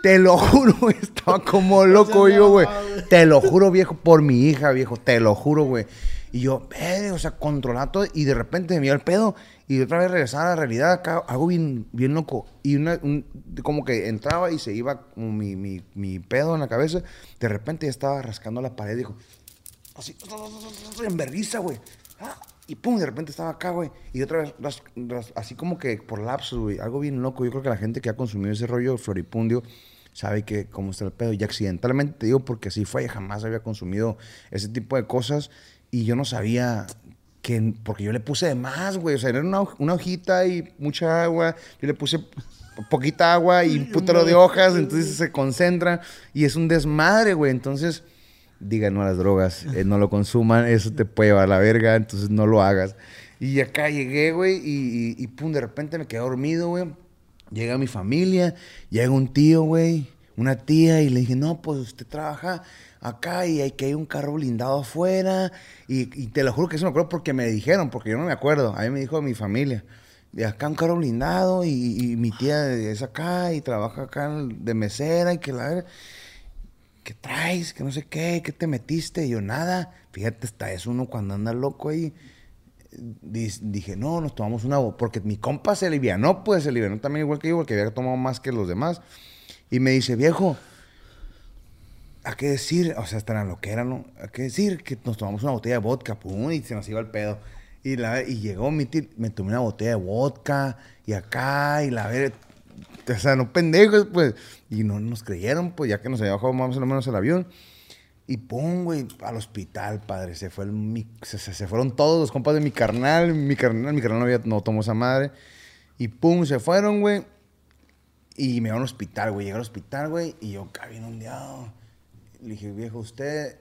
Te lo juro, güey, estaba como loco yo, güey. Te lo juro, viejo, por mi hija, viejo, te lo juro, güey. Y yo, o sea, controlaba todo y de repente me dio el pedo y otra vez regresaba a la realidad acá, algo bien, bien loco. Y una, un- como que entraba y se iba como mi, mi, mi pedo en la cabeza. De repente ya estaba rascando la pared, dijo, así, en berriza, güey. Ah, Y pum, de repente estaba acá, güey. Y otra vez, ras- ras- así como que por lapsos, güey. Algo bien loco. Yo creo que la gente que ha consumido ese rollo floripundio sabe que cómo está el pedo. Y accidentalmente te digo porque así fue. Jamás había consumido ese tipo de cosas. Y yo no sabía que... Porque yo le puse de más, güey. O sea, era una, una hojita y mucha agua. Yo le puse poquita agua y un putero de hojas. Entonces se concentra. Y es un desmadre, güey. Entonces digan no a las drogas, eh, no lo consuman, eso te puede llevar a la verga, entonces no lo hagas. Y acá llegué, güey, y, y, y pum, de repente me quedé dormido, güey. Llega mi familia, llega un tío, güey, una tía, y le dije, no, pues usted trabaja acá y hay que hay un carro blindado afuera. Y, te lo juro que eso me acuerdo porque me dijeron, porque yo no me acuerdo. A mí me dijo mi familia. De acá un carro blindado y, mi tía es acá y trabaja acá de mesera y que la. ¿qué traes? Que no sé qué, ¿qué te metiste? Y yo, nada. Fíjate, está es uno cuando anda loco ahí. Dije, no, nos tomamos una... bo-", Porque mi compa se alivianó, pues se alivianó también igual que yo, porque había tomado más que los demás. Y me dice, viejo, ¿a qué decir? O sea, hasta la loquera, ¿no? ¿A qué decir? Que nos tomamos una botella de vodka, pum, y se nos iba el pedo. Y, la, y llegó mi tío, me tomé una botella de vodka, y acá, y la ver... O sea, no pendejos, pues. Y no nos creyeron, pues, ya que nos había bajado más o menos el avión. Y pum, güey, al hospital, padre. Se, fue el se- se fueron todos los compas de mi carnal. Mi carnal, mi carnal no, había, no tomó esa madre. Y pum, se fueron, güey. Y me iba al hospital, güey. Llegué al hospital, güey, y yo acá bien ondeado. Le dije, viejo, usted,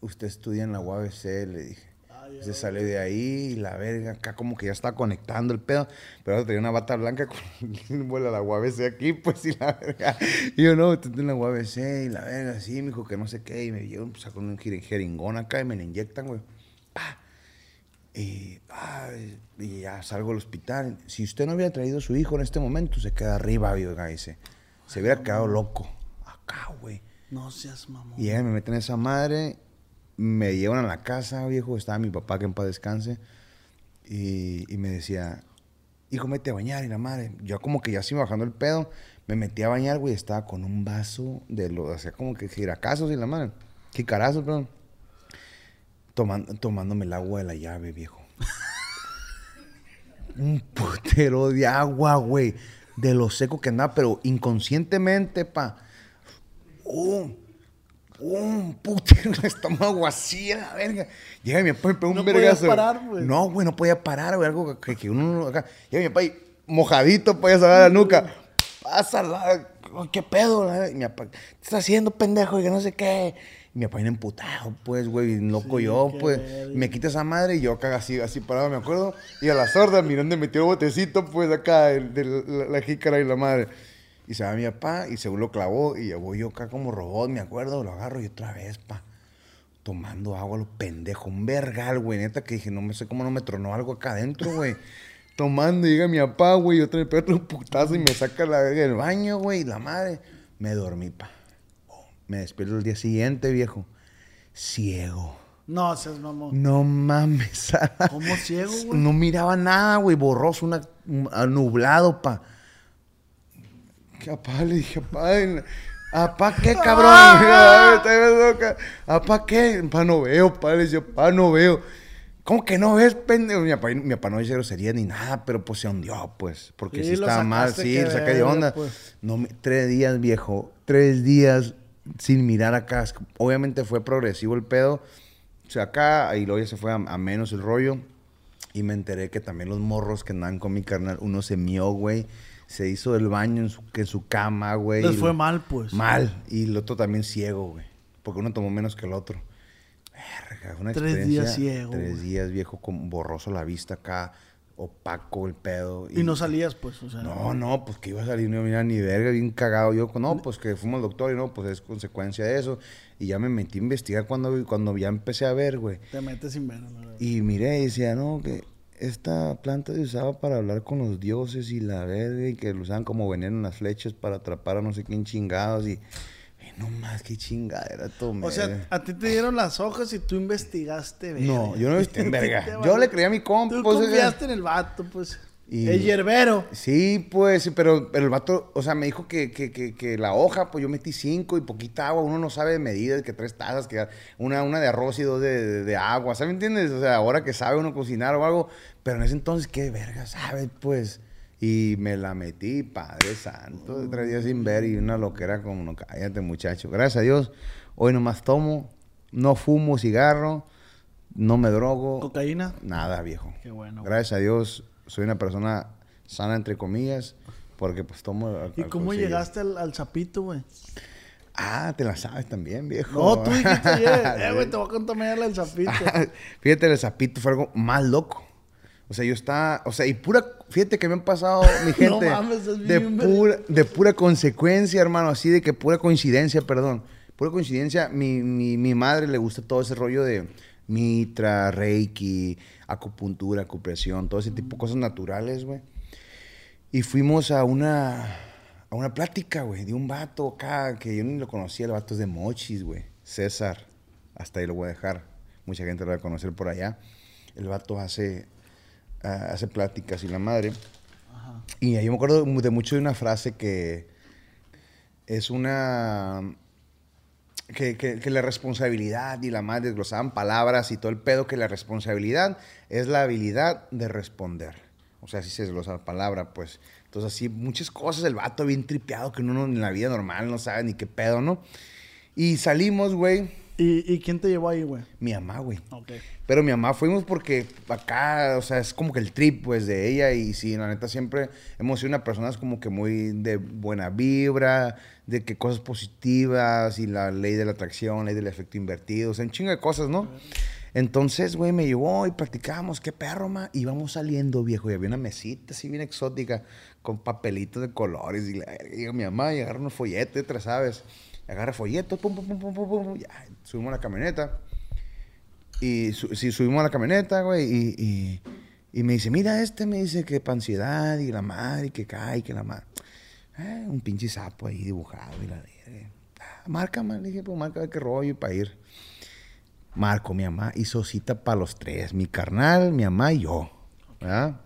usted estudia en la UABC, le dije. Se salió de ahí y la verga, acá como que ya estaba conectando el pedo. Pero ahora tenía una bata blanca con vuela la UABC aquí, pues, y la verga. Y yo, no, usted en la UABC y la verga, sí, me dijo que no sé qué. Y me llevan, pues, con un jeri- jeringón acá y me le inyectan, güey. Pa. Y, ah, y ya salgo del hospital. Si usted no hubiera traído a su hijo en este momento, se queda arriba, oiga, dice. Se hubiera quedado loco. Acá, güey. No seas mamón. Y me meten a esa madre, me llevan a la casa, viejo, estaba mi papá que en paz descanse, y, y me decía, hijo, mete a bañar, y la madre, yo como que ya iba bajando el pedo, me metí a bañar, güey, estaba con un vaso de lo, o sea, como que giracazos y la madre, jicarazos, perdón, Toman- tomándome el agua de la llave, viejo. un putero de agua, güey, de lo seco que andaba, pero inconscientemente, pa. Un, un putero en el estómago así, a la verga. Llega mi papá y me pega un No vergazo. parar, güey. No, güey, no podía parar, güey. Algo que, que uno no- acá. Llega mi papá y mojadito, podía sacar la nuca. Pásala, ¿qué pedo? la- Y mi papá, ¿qué estás haciendo, pendejo? Y que no sé qué. Y mi papá viene emputado, pues, güey, loco Sí, yo, pues. Y me quita esa madre y yo acá así, así parado, me acuerdo. Y a la sorda, mirando, metió el botecito, pues, acá, de la, la jícara y la madre. Y se va mi papá y según lo clavó y voy yo acá como robot, me acuerdo, lo agarro y otra vez, pa. Tomando agua, lo pendejo, un vergal, güey, neta, que dije, no me sé cómo no me tronó algo acá adentro, güey. Tomando, y llega mi papá, güey, y otra vez pega otro putazo y me saca la verga del baño, güey, y la madre. Me dormí, pa. Me despierto el día siguiente, viejo. Ciego. No seas mamón. No mames. ¿Cómo ciego, güey? No miraba nada, güey. Borroso, una, un- ah, nublado, pa. ¿Qué apá? Le dije, apá. ¿Apá qué, cabrón? ¿Apá qué? Pa, no veo, pa. Le decía, pa, no veo. ¿Cómo que no ves, pendejo? Mi papá, mi papá no dice grosería ni nada, pero pues se hundió, pues. Porque Sí, estaba mal, sí, que lo saqué de onda. pues. No, tres días, viejo. Tres días sin mirar acá. Obviamente fue progresivo el pedo. O sea, acá, y luego ya se fue a, a menos el rollo. Y me enteré que también los morros que andaban con mi carnal, uno se mió, güey. Se hizo el baño en su, en su cama, güey. Les fue lo- mal, pues. Mal. Y el otro también ciego, güey. Porque uno tomó menos que el otro. Verga, una Tres experiencia. días ciego, Tres güey. días, viejo, con borroso la vista acá. Opaco el pedo. Y no salías, pues, o sea. No, no, pues que iba a salir, no mira ni verga, bien cagado. Yo, no, pues que fuimos al doctor y no, pues es consecuencia de eso. Y ya me metí a investigar cuando, cuando ya empecé a ver, güey. Te metes sin ver, verdad. Y miré y decía, no, que esta planta se usaba para hablar con los dioses y la verga, y que lo usaban como veneno en las flechas para atrapar a no sé quién chingados. Y no más, qué chingadera tomé. O sea, a ti te dieron las hojas y tú investigaste, verga. no, yo no Te verga. Yo le creía a mi compa. Tú pues, confiaste en el vato, pues. Y- El hierbero. Sí, pues, pero, pero el vato, o sea, me dijo que, que, que, que la hoja, pues yo metí cinco y poquita agua. Uno no sabe de medidas, que tres tazas, que una, una de arroz y dos de, de- de agua. ¿Sabes? ¿Me entiendes? O sea, ahora que sabe uno cocinar o algo. Pero en ese entonces, ¿qué verga sabe? Pues. Y me la metí, Padre Santo, tres días sin ver y una loquera como, no, cállate muchacho. Gracias a Dios, hoy nomás tomo, no fumo cigarro, no me drogo. Cocaína. Nada, viejo. Qué bueno. Gracias a Dios, soy una persona sana, entre comillas, porque pues tomo... al- ¿Y cómo llegaste al, al zapito, güey? Ah, te la sabes también, viejo. No, tú dijiste ayer. Eh, güey, te voy a contar mañana el zapito. Fíjate, el zapito fue algo más loco. O sea, yo estaba... O sea, y pura... Fíjate que me han pasado, mi No gente, mames, es de, pura, de pura consecuencia, hermano. Así de que pura coincidencia, perdón. Pura coincidencia. Mi, mi, mi madre le gusta todo ese rollo de mitra, reiki, acupuntura, acupresión, todo ese tipo de cosas naturales, güey. Y fuimos a una, a una plática, güey, de un vato acá que yo ni lo conocía. El vato es de Mochis, güey. César. Hasta ahí lo voy a dejar. Mucha gente lo va a conocer por allá. El vato hace, ah, hace pláticas y la madre. Y yo me acuerdo de mucho de una frase que es una... Que, que- que la responsabilidad y la madre desglosaban palabras y todo el pedo, que la responsabilidad es la habilidad de responder. O sea, así se desglosa la palabra, pues. Entonces, así, muchas cosas, el vato bien tripeado, que uno en la vida normal no sabe ni qué pedo, ¿no? Y salimos, güey, ¿Y, y quién te llevó ahí, güey? Mi mamá, güey. Ok. Pero mi mamá fuimos porque acá, o sea, es como que el trip, pues, de ella. Y sí, la neta, siempre hemos sido una personas como que muy de buena vibra, de que cosas positivas y la ley de la atracción, ley del efecto invertido, o sea, un chingo de cosas, ¿no? Entonces, güey, me llevó y practicábamos, qué perro, ma. Y íbamos saliendo, viejo, y había una mesita así bien exótica, con papelitos de colores. Y, la, y llega mi mamá y agarra unos folletos, ¿sabes? Agarra folletos, pum, pum, pum, pum, pum, pum, ya, subimos a la camioneta. Y su- sí, subimos a la camioneta, güey, y, y, y me dice, mira, este me dice que pa' ansiedad y la madre, y que cae, que la madre. Eh, un pinche sapo ahí dibujado y la verga. Ah, marca, man. Le dije, pues marca, qué rollo para ir. Marco, mi mamá hizo cita para los tres, mi carnal, mi mamá y yo. ¿verdad?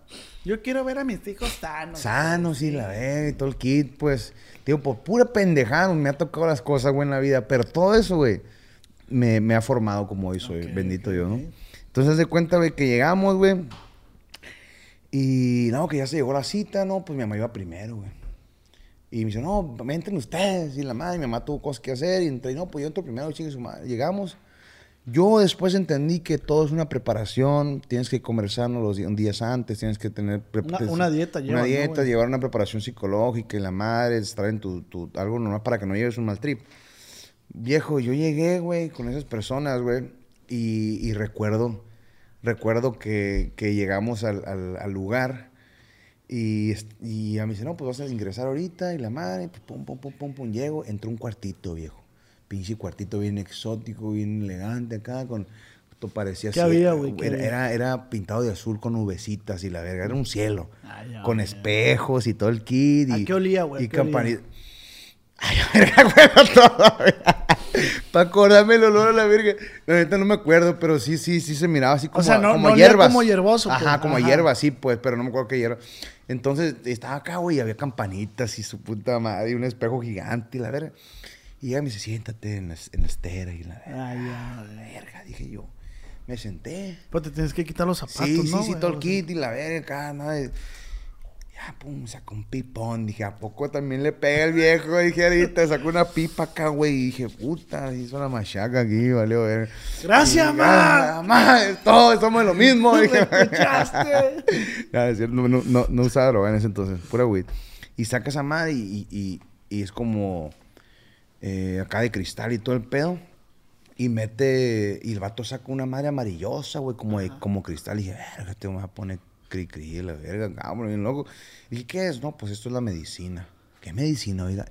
Yo quiero ver a mis hijos sanos. Sanos y la verga y todo el kit, pues. Digo, por pura pendejada me ha tocado las cosas, güey, en la vida. Pero todo eso, güey, me, me ha formado como hoy soy. Bendito yo, ¿no? Entonces, de cuenta, güey, que llegamos, güey. Y no, que ya se llegó la cita, no, pues mi mamá iba primero, güey. Y me dice, no, entren ustedes. Y la madre, mi mamá tuvo cosas que hacer. Y entré, no, pues yo entro primero, chingue su madre. Llegamos. Yo después entendí que todo es una preparación. Tienes que comer sano los días antes. Tienes que tener... Una- una dieta llevar una preparación psicológica. Y la madre, estar en tu, tu- algo normal para que no lleves un mal trip. Viejo, yo llegué, güey, con esas personas, güey. Y, y recuerdo, recuerdo que, que llegamos al, al- al lugar. Y, a mí me dice, no, pues vas a ingresar ahorita. Y la madre, pues, pum, pum, pum, pum, pum. Llego, entró un cuartito, viejo. Pinche cuartito bien exótico, bien elegante acá, con... Esto parecía ¿Qué así, había, güey? ¿Qué Era, había? era, era pintado de azul con nubecitas y la verga. Era un cielo. Ay, ya, con espejos y todo el kit. ¿A y- qué olía, güey? ¿A Y campanita. Ay, verga, güey, todavía. Para acordarme el olor a la verga. La neta no me acuerdo, pero sí, sí, sí se miraba así como, sea, no- como no hierbas. como hierboso, Ajá, pues. como Ajá. hierba, sí, pues, pero no me acuerdo qué hierba. Entonces, estaba acá, güey, y había campanitas y su puta madre, y un espejo gigante y la verga. Y ella me dice, siéntate en la, en la estera y la verga. Ay, ya, güey. Verga, dije yo. Me senté. Pues te tienes que quitar los zapatos, Sí, ¿no? sí, sí, todo el kit y la verga acá, nada de- Ya, pum, sacó un pipón. Dije, ¿a poco también le pega el viejo? Dije, ahorita sacó una pipa acá, güey. Y dije, puta, hizo la machaca aquí, valió ver. Gracias, Y, ma. "Ah, todos somos lo mismo. ¿Me Dije, escuchaste? no, no, no, no, no usaba droga en ese entonces, pura weed. Y saca esa madre y, y, y- y es como eh, acá de cristal y todo el pedo. Y mete, y el vato saca una madre amarillosa, güey, como, de- como cristal. Y dije, verga, te voy a poner cri cri, la verga, cabrón, bien loco. Y dije, ¿qué es? No, pues esto es la medicina. ¿Qué medicina, oiga?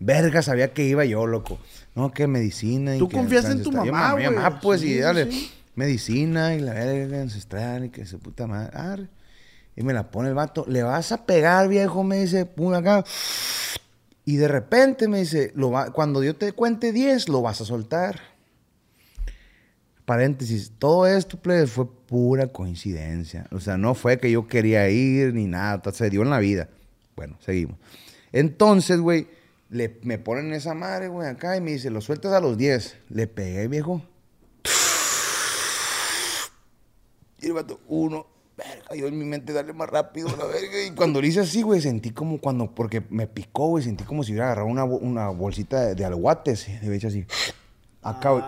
Verga, sabía que iba yo, loco. No, ¿qué medicina? y Tú que confías en tu mamá, mi güey. mamá, pues, Sí, y dale, sí. medicina y la verga ancestral y que su puta madre. arre. Y me la pone el vato. Le vas a pegar, viejo, me dice, pum, acá. Y de repente me dice, lo va, cuando yo te cuente 10, lo vas a soltar. Paréntesis, todo esto, fue pura coincidencia. O sea, no fue que yo quería ir ni nada, se dio en la vida. Bueno, seguimos. Entonces, güey, me ponen esa madre, güey, acá y me dice, lo sueltas a los 10. Le pegué, viejo. Y el vato, uno, verga, yo en mi mente darle más rápido, la verga. Y cuando lo hice así, güey, sentí como cuando, porque me picó, güey, sentí como si hubiera agarrado una, una bolsita de, de aguates. Y le hecho así, acá, güey.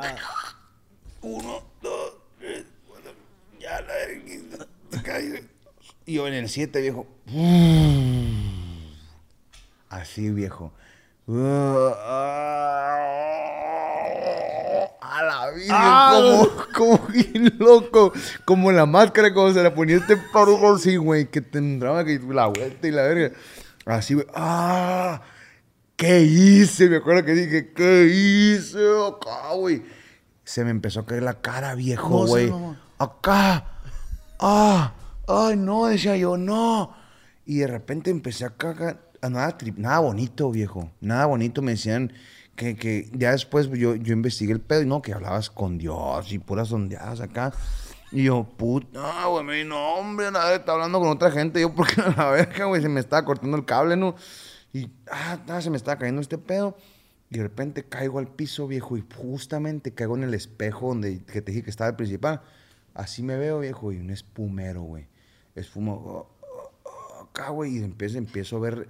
Uno, dos, tres, cuatro, ya la verga. y- Y yo en el 7, viejo. Así, viejo. A la vida, Ah. como, como bien loco. Como la máscara cuando se la ponía este parujo así, güey, que te entraba que la vuelta y la verga. Así, güey. ¡Ah! ¿Qué hice? Me acuerdo que dije, ¿qué hice acá, güey? Se me empezó a caer la cara, viejo, güey. acá. ¡Ah! ¡Ay, no! Decía yo, no. Y de repente empecé a cagar. a Nada, nada bonito, viejo. Nada bonito. Me decían que, que ya después yo, yo investigué el pedo y no, que hablabas con Dios y puras ondeadas acá. Y yo, puta, güey, me no, hombre, nada, está hablando con otra gente. Yo, porque a la verga, güey, se me estaba cortando el cable, ¿no? Y, ah, ah, se me estaba cayendo este pedo. Y de repente caigo al piso, viejo, y justamente caigo en el espejo donde que te dije que estaba el principal. Así me veo, viejo, y un espumero, güey. Esfumo, oh, oh, oh, acá, güey, y empiezo, empiezo a ver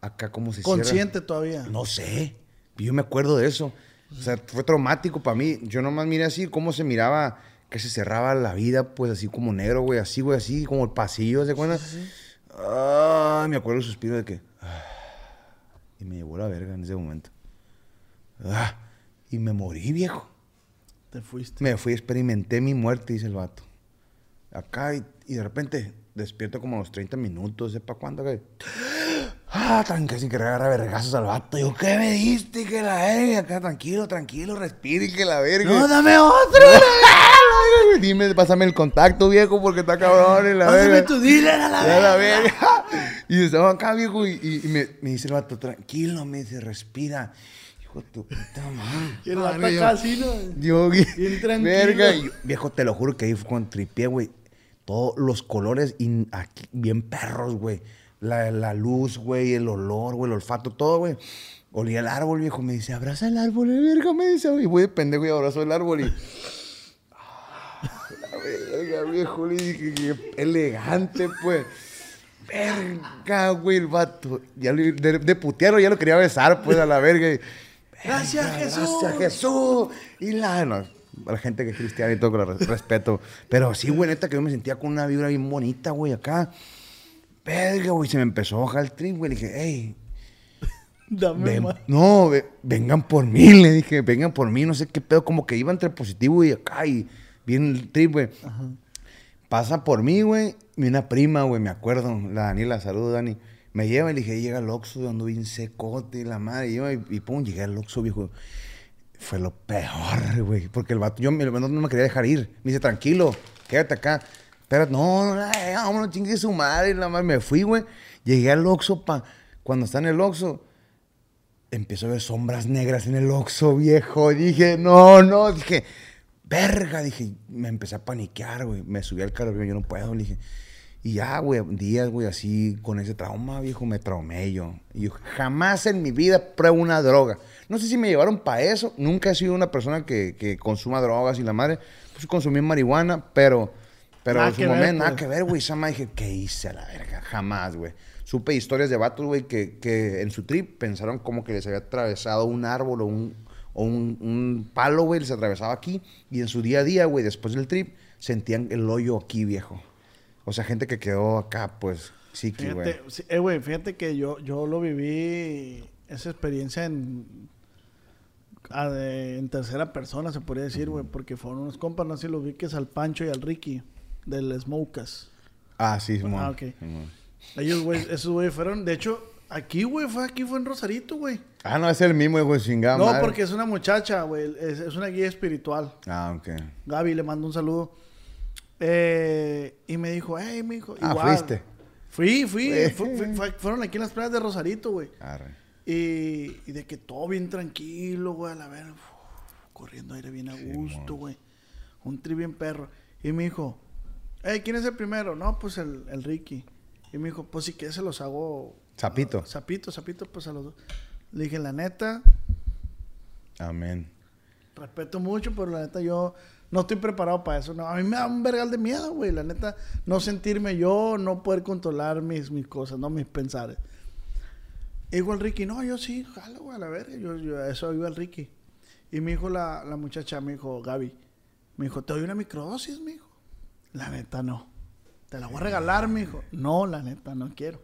acá cómo se cierra. Consciente todavía. No sé. Yo me acuerdo de eso. O sea, fue traumático para mí. Yo nomás miré así cómo se miraba, que se cerraba la vida, pues así como negro, güey, así, güey, así como el pasillo, ¿se acuerdan? Ah, me acuerdo el suspiro de que. ah, y me llevó la verga en ese momento. Ah, y me morí, viejo. Te fuiste. Me fui, experimenté mi muerte, dice el vato. Acá y, y de repente despierto como a los 30 minutos, ¿sepa cuándo? Que... Ah, tan casi que agarra vergazos al vato. Yo, ¿qué me diste? Que la verga. Acá, tranquilo, tranquilo, respire, que la verga. No, dame otro. Dime, pásame el contacto, viejo, porque está cabrón y la Pásame verga. tu dealer a la Ya la verga. verga. Y estaba acá, viejo, y, y- y me, me dice el vato, tranquilo, me dice, respira. Hijo de tu puta madre. Acá así, ¿no? yo, Bien tranquilo. verga, y yo- viejo, te lo juro que ahí fue cuando tripié, güey. Todos los colores aquí, bien perros, güey. La, la luz, güey, el olor, güey, el olfato, todo, güey. Olía el árbol, viejo. Me dice, abraza el árbol, eh, verga, me dice. Y voy de pendejo y abrazo el árbol y... Ah, la verga, viejo. Le dije, qué elegante, pues. Verga, güey, el vato. Ya lo- de, de putearlo ya lo quería besar, pues, a la verga. y- Gracias, Verga, Jesús. Gracias, Jesús. Y la, no, a la gente que es cristiana y todo, con el res- respeto. Pero sí, güey, neta, que yo me sentía con una vibra bien bonita, güey, acá. Verga, güey, se me empezó a bajar el trip, güey. Le dije, hey, Dame ven- más. no, ve- vengan por mí, le dije, vengan por mí, no sé qué pedo, como que iba entre positivo y acá, y bien el trip, güey. Pasa por mí, güey, y una prima, güey, me acuerdo, la Daniela, saludos, Dani. Me lleva y le dije, llega al Oxxo, ando bien secote y la madre, y, yo, y, y pum, llegué al Oxxo, viejo. Fue lo peor, güey, porque el vato, yo no me quería dejar ir. Me dice, tranquilo, quédate acá. Pero no, no, vámonos, chingue su madre, la madre, me fui, güey. Llegué al Oxxo, pa, cuando está en el Oxxo, empiezo a ver sombras negras en el Oxxo, viejo. Dije, no, no, dije, verga, dije, me empecé a paniquear, güey. Me subí al carro, yo no puedo, le dije. Y ya, güey, días, güey, así, con ese trauma, viejo, me traumé yo. Y jamás en mi vida pruebo una droga. No sé si me llevaron para eso. Nunca he sido una persona que, que consuma drogas y la madre. Pues consumí marihuana, pero, pero Nada en su momento, nada pues. que ver, güey. Esa madre dije, ¿qué hice a la verga? Jamás, güey. Supe historias de vatos, güey, que, que en su trip pensaron como que les había atravesado un árbol o un, o un, un palo, güey, les atravesaba aquí. Y en su día a día, güey, después del trip, sentían el hoyo aquí, viejo. O sea, gente que quedó acá, pues, sí, que, güey. Sí, eh, güey, fíjate que yo, yo lo viví, esa experiencia en, a de- en tercera persona, se podría decir, güey, porque fueron unos compas, no sé si los vi, que es al Pancho y al Ricky, del Smokas. Ah, sí, Simón. Ah, ok. Ellos, güey, esos güey fueron, de hecho, aquí, güey, fue aquí, fue en Rosarito, güey. Ah, no, es el mismo, güey, chingada no, madre. porque es una muchacha, güey, es, es una guía espiritual. Ah, ok. Gaby, le mando un saludo. Eh, y me dijo, hey, mi hijo. Ah, igual. fuiste. Fui, fui. Fue. Fu- fui- fue- fueron aquí en las playas de Rosarito, güey. Y, y de que todo bien tranquilo, güey, a la ver, uf, corriendo aire bien a gusto, güey. Un tri bien perro. Y me dijo, hey, ¿quién es el primero? No, pues el, el Ricky. Y me dijo, pues si quieres se los hago. Zapito. Zapito, zapito, pues a los dos. Le dije, la neta, Amén. respeto mucho, pero la neta yo no estoy preparado para eso. No, a mí me da un vergal de miedo, güey. La neta, no sentirme yo, no poder controlar mis, mis cosas, no mis pensares. El Ricky, no, yo sí, jalo, güey, a la verga. Yo, yo, eso iba el Ricky. Y me dijo la, la muchacha, me dijo, Gaby, me dijo, te doy una microdosis, me dijo. La neta, no. Te la voy a regalar, me dijo. No, la neta, no quiero.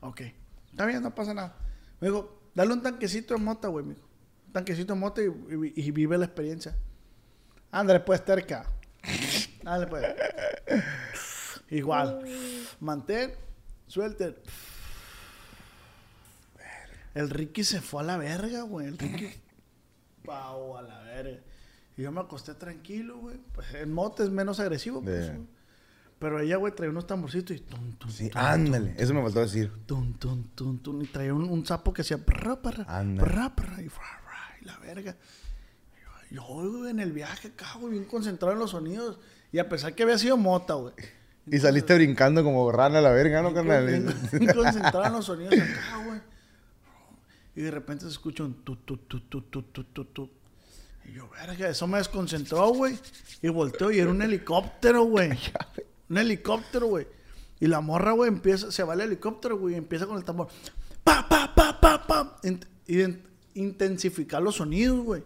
Ok. Está bien, no pasa nada. Me dijo, dale un tanquecito de mota, güey, me dijo. Un tanquecito de mota y, y- y vive la experiencia. Ándale, pues, terca. Ándale, pues. Igual. Mantén, suelte. El Ricky se fue a la verga, güey. El Ricky. Pau, a la verga. Y yo me acosté tranquilo, güey. Pues el mote es menos agresivo, pues, güey. Pero ella, güey, traía unos tamborcitos y tum, tum, Sí, tum, ándale. Eso me faltó decir. tum, tum, tum, tum, y traía un, un sapo que hacía prra, y, la verga. Y Yo, güey, en el viaje acá, güey, bien concentrado en los sonidos. Y a pesar que había sido mota, güey. Y saliste brincando como rana a la verga, ¿no, carnal? bien concentrado en los sonidos acá, güey. Y de repente se escucha un tu, tu, tu, tu, tu, tu, tu, tu. Y yo, verga, eso me desconcentró, güey. Y volteo y era un helicóptero, güey. Un helicóptero, güey. Y la morra, güey, empieza, se va el helicóptero, güey, y empieza con el tambor. Pa, pa, pa, pa, pa. Int- intensificar los sonidos, güey.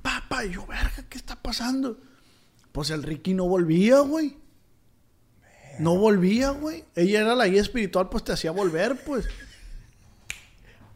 pa. Y yo, verga, ¿qué está pasando? Pues el Ricky no volvía, güey. No volvía, güey. Ella era la guía espiritual, pues te hacía volver, pues.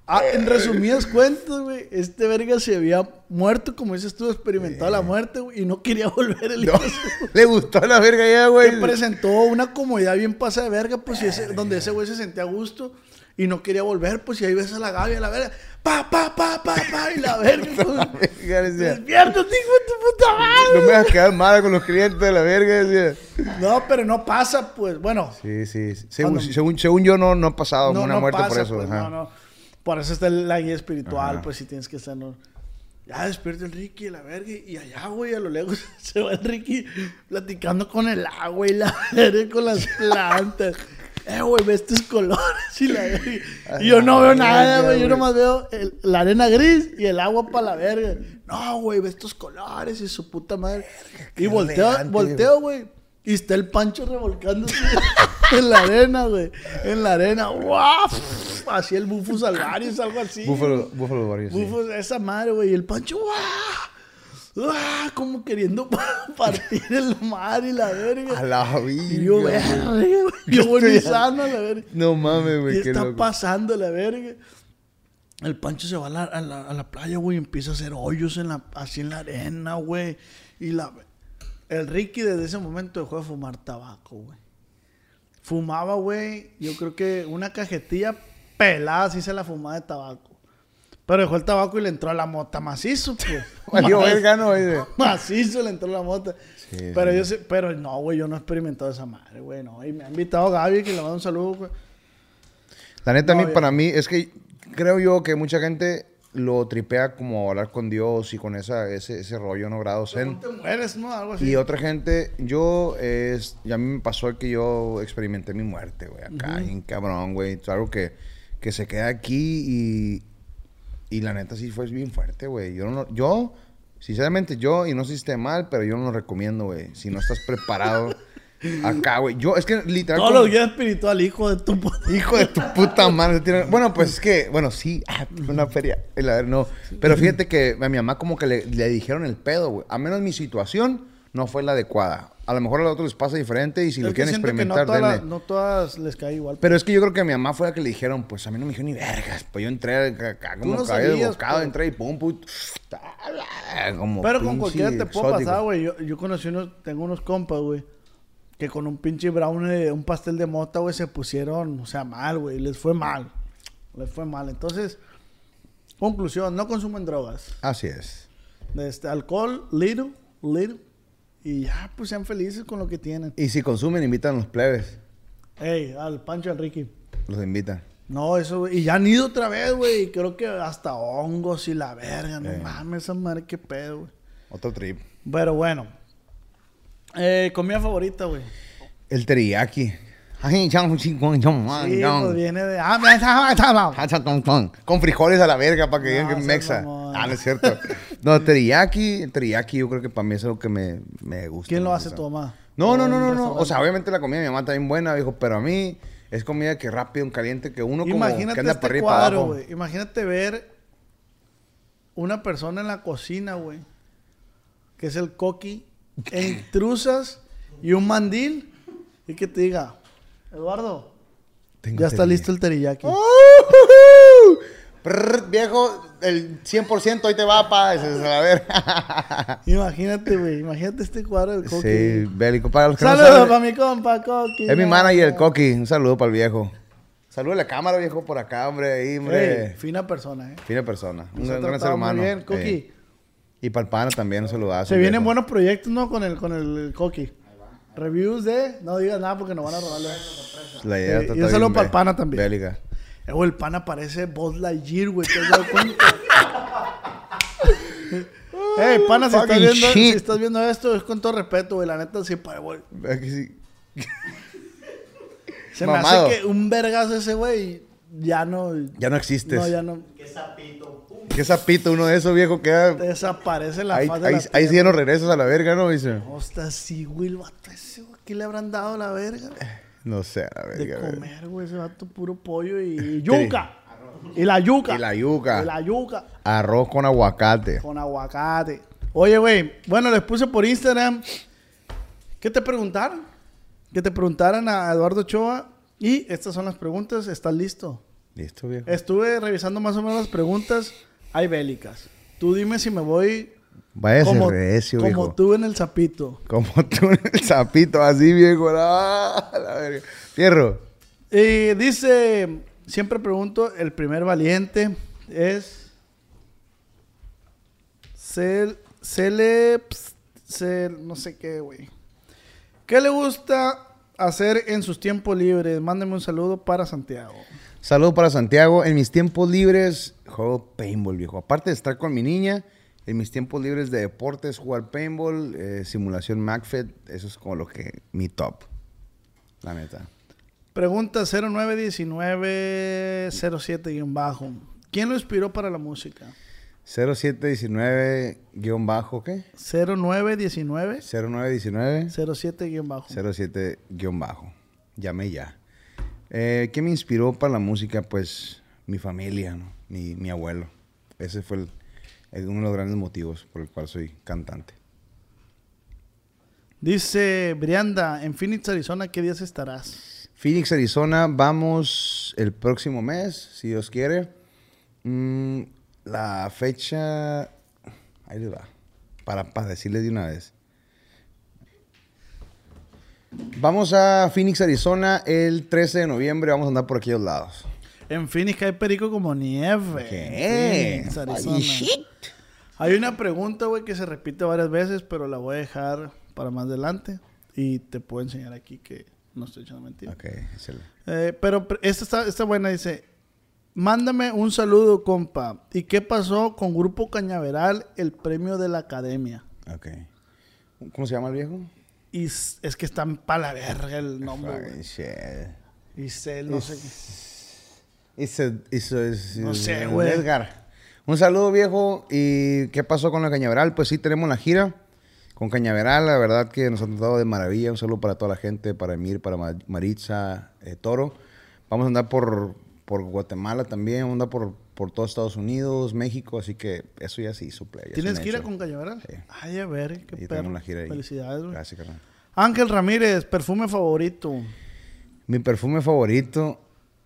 Ah, en resumidas cuentas, güey, este verga se había muerto, como dices tú, experimentado la muerte, güey, y no quería volver el hijo su- Le gustó la verga ya, güey. que presentó una comodidad bien pasa de verga, pues, ese- donde ese güey se sentía a gusto y no quería volver, pues, y ahí ves a la Gaby, a la verga, pa, pa, pa, pa, pa, y la verga, pues, Verga, decía, despierta, hijo de tu puta madre. No me vas a quedar mal con los clientes de la verga, decía. No, pero no pasa, pues, bueno, Sí, sí. sí. Según, según, según yo, no, no ha pasado no, una no muerte pasa, por eso. pues, ajá. no, no. Por eso está la guía espiritual, Ajá. pues, si tienes que estar, ¿no? Ya despierta el Ricky, la verga, y allá, güey, a lo lejos se va el Ricky platicando con el agua y la verga, con las plantas. Eh, güey, ve estos colores y la verga. Y yo no veo nada, güey, yo nomás veo el- la arena gris y el agua para la verga. No, güey, ve estos colores y su puta madre. Y volteo, elegante, volteo, güey. Y está el pancho revolcándose en la arena, güey. En la arena. ¡Guau! Así el bufo salvaris, algo así. Búfalo, Búfalo Barrio, sí. Bufo, esa madre, güey. Y el pancho, ¡guau! ¡Guau! Como queriendo partir el mar y la verga. A la vida. Y yo, verga, güey. Yo voy Estoy- sano a la verga. No mames, ¿Qué güey. Qué está loco. pasando la verga? El Pancho se va a la, a la- a la playa, güey, y empieza a hacer hoyos en la, así en la arena, güey. Y la, el Ricky desde ese momento dejó de fumar tabaco, güey. Fumaba, güey, yo creo que una cajetilla pelada así se la fumaba de tabaco. Pero dejó el tabaco y le entró a la mota macizo, pues. Valió verga, no, güey. Macizo le entró la mota. Sí, pero sí. yo sé, pero no, güey, yo no he experimentado esa madre, güey, no. Y me ha invitado Gaby, que le mando un saludo, güey. La neta, a No, mí, ya. para mí, es que creo yo que mucha gente lo tripea como hablar con Dios y con esa, ese, ese rollo, ¿no? Grado zen. No te mueres, ¿no? Algo así. Y otra gente, yo, es, y a mí me pasó que yo experimenté mi muerte, güey, acá, bien cabrón, güey. Es algo que, que se queda aquí y, y la neta sí fue bien fuerte, güey. Yo, no, yo, sinceramente, yo, y no sé si esté mal, pero yo no lo recomiendo, güey. Si no estás preparado acá, güey. Yo, es que literal... Todos como- los guías espiritual, hijo de tu puta. Hijo de tu puta madre. Bueno, pues es que, bueno, sí, ah, una feria. El, a ver, no. Pero fíjate que a mi mamá como que le, le dijeron el pedo, güey. A menos mi situación no fue la adecuada. A lo mejor a los otros les pasa diferente y si Es lo quieren siento que experimentar, no, no todas les cae igual. Pero es que yo creo que a mi mamá fue la que le dijeron, pues a mí no me dijeron ni vergas. Pues yo entré acá como no cabello de sabías, bocado, pues. entré y pum, pum. Como Pero con cualquiera te puede pasar, güey. Yo, yo conocí unos, tengo unos compas, güey, que con un pinche brown, eh, un pastel de mota, güey, se pusieron, o sea, mal, güey. Les fue mal. Les fue mal. Entonces, conclusión, no consumen drogas. Así es. Este, alcohol, little, little. Y ya, pues sean felices con lo que tienen. Y si consumen, invitan a los plebes. Ey, al Pancho Enrique. Los invitan. No, eso. Y ya han ido otra vez, güey. y Creo que hasta hongos y la verga. No Eh. mames, esa madre, qué pedo, güey. Otro trip. Pero bueno. Eh, comida favorita, güey. El teriyaki. Ay, chao, chingón, Sí, pues viene de. Ah, me está- está- está- Hacha, ton, ton. Con frijoles a la verga para que digan que es seas mexa. mamón. Ah, no es cierto. No, teriyaki, el teriyaki yo creo que para mí es algo que me, me gusta. ¿Quién lo hace tu mamá? No, no, ¿O no, en no, no. O sea, obviamente la comida de mi mamá está bien buena, viejo, pero a mí es comida que rápido, un caliente, que uno como Imagínate que anda este para arriba y para cuadro, abajo. güey. Imagínate ver una persona en la cocina, güey. Que es el coqui. E intrusas y un mandil. Y que te diga, Eduardo, Tengo ya está teriyaki. listo el teriyaki. Prrr, viejo, el 100% ahí te va, pa. Ese es a ver. Imagínate, güey. Imagínate este cuadro del coqui. sí, bélico. Para los que no Saludos saben, para mi compa, coqui. Es mi manager, el Coqui. Un saludo para el viejo. Saludo a la cámara, viejo, por acá, hombre. Ahí, hombre. Ey, fina persona, eh. Fina persona. Un gran, ser muy humano. bien, Coqui. Y para el pana también, un saludazo. Se vienen buenos proyectos, ¿no? Con el, con el Coqui. Reviews de... No digas nada porque nos van a robarle. La idea Eh, está y un saludo para el pana también. Bélica. Eh, güey, el pana parece Buzz Lightyear, güey. ¿Te has dado cuenta? Ey, pana, si estás, viendo, si shit. estás viendo esto, es con todo respeto, güey. La neta, sí, pa, güey. Se me hace que un vergazo ese, güey, ya no... Ya no existes. No, ya no... Qué sapito uno de esos, viejo, queda. Desaparece la Ahí, faz de ahí, la ahí tierra. sí ya no regresas a la verga, ¿no? Dice. Hostia, sí, güey, el vato ese, güey. ¿Qué le habrán dado la verga? No sé, a la De verga. güey. comer, güey, ese vato puro pollo y yuca. Y la yuca. Y la yuca. Y la yuca. Arroz con aguacate. Con aguacate. Oye, güey, bueno, les puse por Instagram. ¿Qué te preguntaron? Que te preguntaran a Eduardo Ochoa. Y estas son las preguntas. ¿Estás listo? Listo, viejo. Estuve revisando más o menos las preguntas. Hay bélicas. Tú dime si me voy Vaya como, recio, como viejo. tú en el zapito. Como tú en el zapito, así, viejo. Ah, la verga. Fierro. Y dice, siempre pregunto, el primer valiente es Cel, Celeps, Cel- no sé qué, güey. ¿Qué le gusta hacer en sus tiempos libres? Mándeme un saludo para Santiago. Saludo para Santiago. En mis tiempos libres juego paintball, viejo. Aparte de estar con mi niña, en mis tiempos libres de deportes, jugar paintball, eh, simulación MacFed, eso es como lo que mi top. La neta. Pregunta 091907-bajo. ¿Quién lo inspiró para la música? 0719 guion bajo, ¿qué? 0919 0919 07-bajo. 07 guion bajo. Llame ya. Eh, ¿Qué me inspiró para la música? Pues mi familia, ¿no? mi, mi abuelo. Ese fue el- el- uno de los grandes motivos por el cual soy cantante. Dice Brianda, en Phoenix, Arizona, ¿qué días estarás? Phoenix, Arizona, vamos el próximo mes, si Dios quiere. Mm, la fecha, ahí les va, para, para decirles de una vez. Vamos a Phoenix, Arizona, el 13 de noviembre, vamos a andar por aquellos lados. En Phoenix hay perico como nieve. ¿Qué? Phoenix, Arizona. Shit. Hay una pregunta, güey, que se repite varias veces, pero la voy a dejar para más adelante. Y te puedo enseñar aquí que no estoy echando mentiras. Ok, excelente. Eh, pero esta está, esta buena, dice... Mándame un saludo, compa. ¿Y qué pasó con Grupo Cañaveral, el premio de la academia? Ok. ¿Cómo se llama el viejo? Y es que están para la verga el nombre, sé, no sé qué. A- No sé, güey. Edgar. Un saludo, viejo. ¿Y qué pasó con la Cañaveral? Pues sí, tenemos la gira con Cañaveral. La verdad que nos han tratado de maravilla. Un saludo para toda la gente, para Emir, para Ma- Maritza, eh, Toro. Vamos a andar por, por Guatemala también. Vamos a andar por, por todo Estados Unidos, México. Así que eso ya sí suple. ya es ¿Tienes gira hecho. con Cañaveral? Sí. Ay, a ver, qué Y perro. la gira ahí. Felicidades, güey. Gracias, carnal. Ángel Ramírez, perfume favorito. Mi perfume favorito.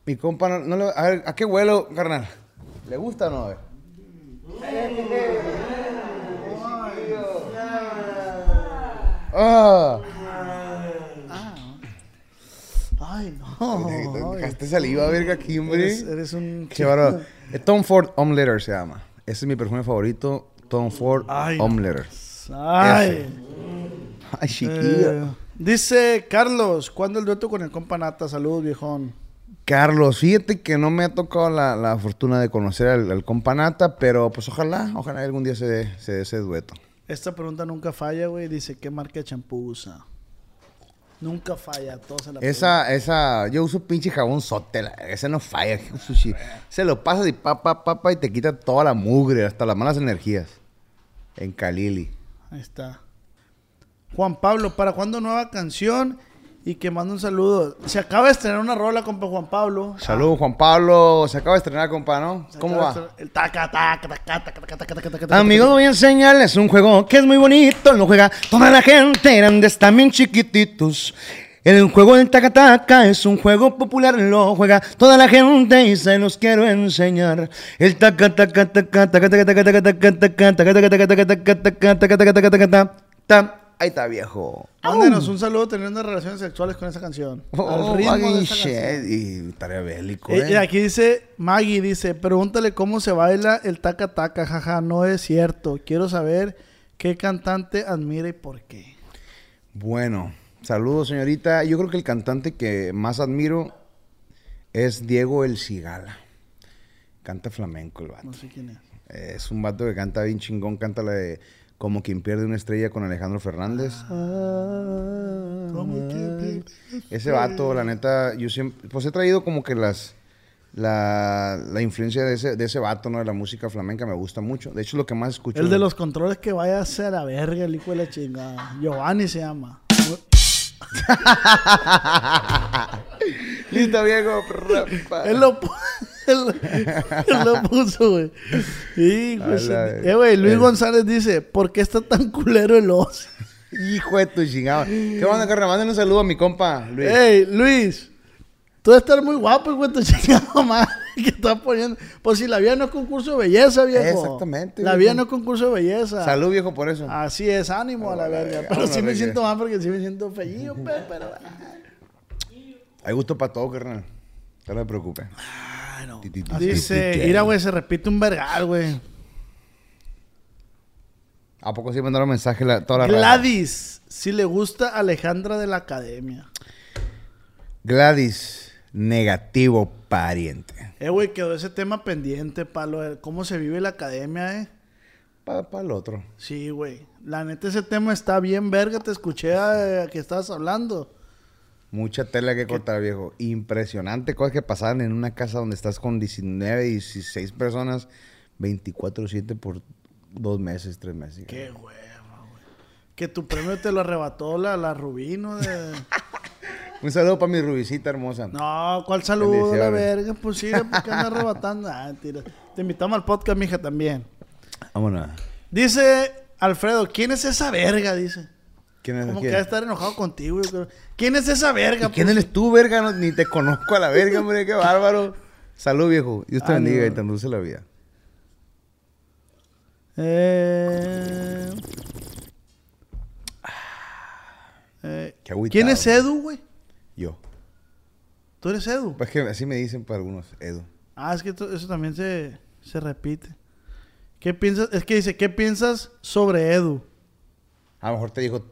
Mi compa, no, no le- a ver, ¿a qué huelo, carnal? ¿Le gusta o no? A ver. Ay, no. Dejaste saliva, verga, aquí, hombre. Eres, eres un... Qué bárbaro. Eh, Tom Ford Home Letter se llama. Ese es mi perfume favorito. Tom Ford Ay, Home Letter. Ay. Ay, chiquillo. Eh, dice Carlos, ¿cuándo el dueto con el compa Nata? Saludos, viejón. Carlos, fíjate que no me ha tocado la, la fortuna de conocer al, al compa Nata, pero pues ojalá, ojalá algún día se dé se dé ese dueto. Esta pregunta nunca falla, güey. Dice, ¿qué marca de champú usa? Nunca falla, todos se la Esa, esa, yo uso pinche jabón sote, ese no falla, sushi. Se lo pasas y pa, pa, pa, pa, y te quita toda la mugre, hasta las malas energías. En Kalili. Ahí está. Juan Pablo, ¿para cuándo nueva canción? Y que manda un saludo. Se acaba de estrenar una rola, compa Juan Pablo. Saludos, Juan Pablo. Se acaba de estrenar, compa, ¿no? Se ¿Cómo va? El taca, taca, taca, taca, taca, taca, taca, taca, taca, Amigos, taca. voy a enseñarles un juego que es muy bonito. Lo juega toda la gente, grandes también chiquititos. El juego del taca-taca es un juego popular, lo juega toda la gente y se los quiero enseñar. El taca-taca-taca, taca-taca-taca-taca-taca, taca-taca-taca-taca-taca-taca-taca-taca-taca-taca-taca. Ahí está, viejo. Mándenos un saludo teniendo relaciones sexuales con esa canción. Oh, al ritmo de fucking esa shit. canción. Y tarea bélico, Eh, y eh. aquí dice, Maggie dice, pregúntale cómo se baila el taca taca, jaja, no es cierto. Quiero saber qué cantante admira y por qué. Bueno, saludos, señorita. Yo creo que el cantante que más admiro es Diego El Cigala. Canta flamenco el vato. No sé quién es. Es un vato que canta bien chingón, canta la de Como quien pierde una estrella con Alejandro Fernández. Como quien Ese vato, la neta, yo siempre, pues he traído como que las, la, la influencia de ese, de ese vato, ¿no? De la música flamenca me gusta mucho. De hecho, lo que más escucho. El de los controles que vaya a ser a verga, el hijo de la chingada. Giovanni se llama. Listo, viejo. Él lo, lo puso, güey. Hijo de. Eh, güey, Luis. González dice, ¿por qué está tan culero el oso? Hijo de tu chingada. ¿Qué onda, carnal? Mándale un saludo a mi compa, Luis. Ey, Luis, tú debes estar muy guapo, güey, tu chingada madre que estás poniendo. Pues si la vida no es concurso de belleza, viejo. Exactamente, La viejo. vida no es concurso de belleza. Salud, viejo, por eso. Así es, ánimo a la Ah, verga. Pero sí me siento mal porque sí me siento fellillo, pe, pero... Hay gusto para todo, carnal. No te preocupes. Bueno, dice, mira, güey, se repite un vergal, güey. ¿A poco sí mandaron mensaje la, toda la? Gladys, si le gusta Alejandra de la Academia. Gladys, negativo pariente. Eh, güey, quedó ese tema pendiente, palo, de cómo se vive la Academia, eh. Para el otro. Sí, güey. La neta, ese tema está bien verga. Te escuché eh, que estabas hablando. Mucha tela que cortar, viejo. Impresionante cosas que pasaban en una casa donde estás con 19, 16 personas, 24-7 por dos meses, tres meses. Qué hueva, güey. Que tu premio te lo arrebató la, la Rubino de... Un saludo para mi rubicita hermosa. No, ¿cuál saludo la verga? Pues sí, porque anda arrebatando. Ah, tira. Te invitamos al podcast, mija, también. Vámonos. Dice Alfredo, ¿quién es esa verga? Dice. ¿Quién es Como que debe estar enojado contigo. yo creo. ¿Quién es esa verga? ¿Y quién pues? eres tú, verga? No, ni te conozco a la verga, hombre. Qué bárbaro. Salud, viejo. Dios te Ah, bendiga y te endulce la vida. Eh... Eh, Qué agüitado. ¿Quién es Edu, güey? Yo. ¿Tú eres Edu? Pues que así me dicen para algunos, Edu. Ah, es que eso también se, se repite. ¿Qué piensas? Es que dice, ¿qué piensas sobre Edu? A lo mejor te dijo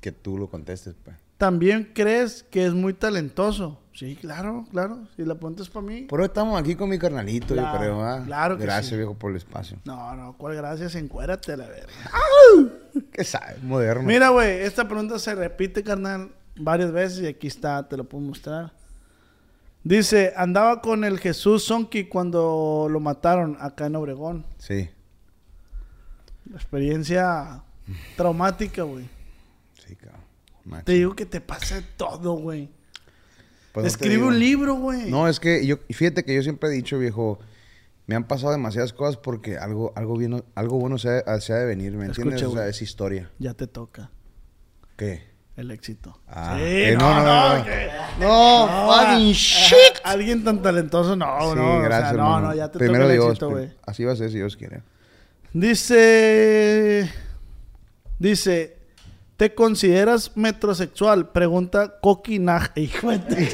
que tú lo contestes, pues. ¿También crees que es muy talentoso? Sí, claro, claro. Si la pregunta es para mí. Por hoy estamos aquí con mi carnalito, Claro, yo creo, ¿ah? claro que Gracias, sí. viejo, por el espacio. No, no, ¿cuál gracias? Encuérate la verga. ¿Qué sabes? Moderno. Mira, güey, esta pregunta se repite, carnal, varias veces y aquí está, te lo puedo mostrar. Dice, andaba con el Jesús Sonki cuando lo mataron acá en Obregón. Sí, Experiencia traumática, güey. Sí, cabrón. Macho. Te digo que te pasa todo, güey. Pues Escribe un libro, güey. No, es que yo, fíjate que yo siempre he dicho, viejo, me han pasado demasiadas cosas porque algo, algo, bien, algo bueno se ha, se ha de venir, ¿me entiendes? o sea, es historia. Ya te toca ¿Qué? el éxito. Ah, Sí, que no, no, no, no. que- No, no, fucking a- shit. a- Alguien tan talentoso, no, sí, no. o sea, gracias, no, hermano. no, ya te Primero toca el Dios, éxito, güey. así va a ser si Dios quiere. Dice. Dice. ¿Te consideras metrosexual? Pregunta Coqui Naj. Hijo de-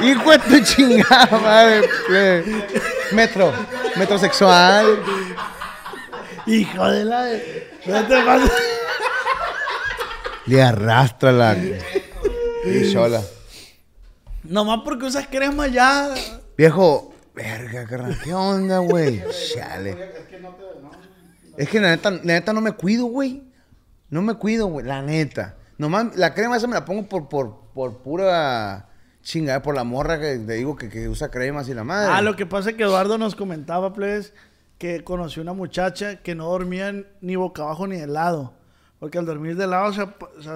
Hijo de tu chingada madre. Metro, metrosexual. Hijo de la. No te pases. Le arrastra la. Y sola. Nomás porque usas crema ya. Viejo, verga, carnal, ¿qué onda, güey? Chale. Es que la neta, la neta no me cuido, güey. No me cuido, güey, la neta. Nomás la crema esa me la pongo por, por, por pura chingada, por la morra que te digo que, que usa cremas y la madre. Ah, lo que pasa es que Eduardo nos comentaba, plebes, que conoció una muchacha que no dormía ni boca abajo ni de lado. Porque al dormir de lado se,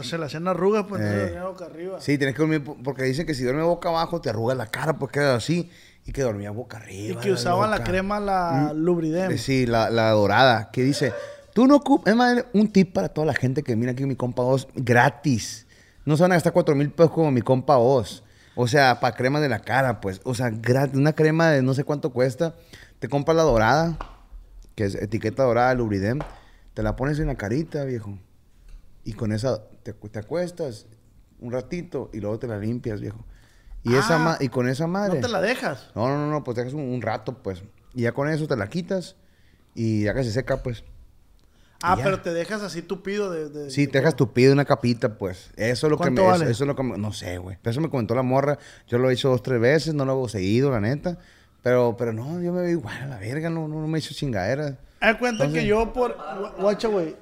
se le hacían arrugas, pues entonces Eh. dormía boca arriba. Sí, tienes que dormir, po- porque dicen que si duermes boca abajo te arrugas la cara, pues queda así. Y que dormía boca y arriba. que usaban la crema, la Lubridem. Eh, Sí, la, la dorada, que dice, tú no ocupas, es más, un tip para toda la gente que mira aquí mi compa Oz, gratis. No se van a gastar cuatro mil pesos como mi compa Oz. O sea, para crema de la cara, pues. O sea, gratis, una crema de no sé cuánto cuesta. Te compras la dorada, que es etiqueta dorada, Lubridem. Te la pones en la carita, viejo. Y con esa te, te acuestas un ratito y luego te la limpias, viejo. Y, esa Ah, ma- y con esa madre. No te la dejas. No, no, no, no, pues te dejas un, un rato, pues. Y ya con eso te la quitas y ya que se seca, pues. Ah, pero te dejas así tupido de... de- Sí, te dejas tu pido una capita, pues. Eso es lo que me... ¿Cuánto Eso, es lo que me- No sé, güey. Eso me comentó la morra. Yo lo he hecho dos, tres veces, no lo hago seguido, la neta. Pero, pero no, yo me veo igual a la verga, no, no, no me he hecho chingadera. Haz cuenta Entonces- que yo por... gu- Guacha, güey.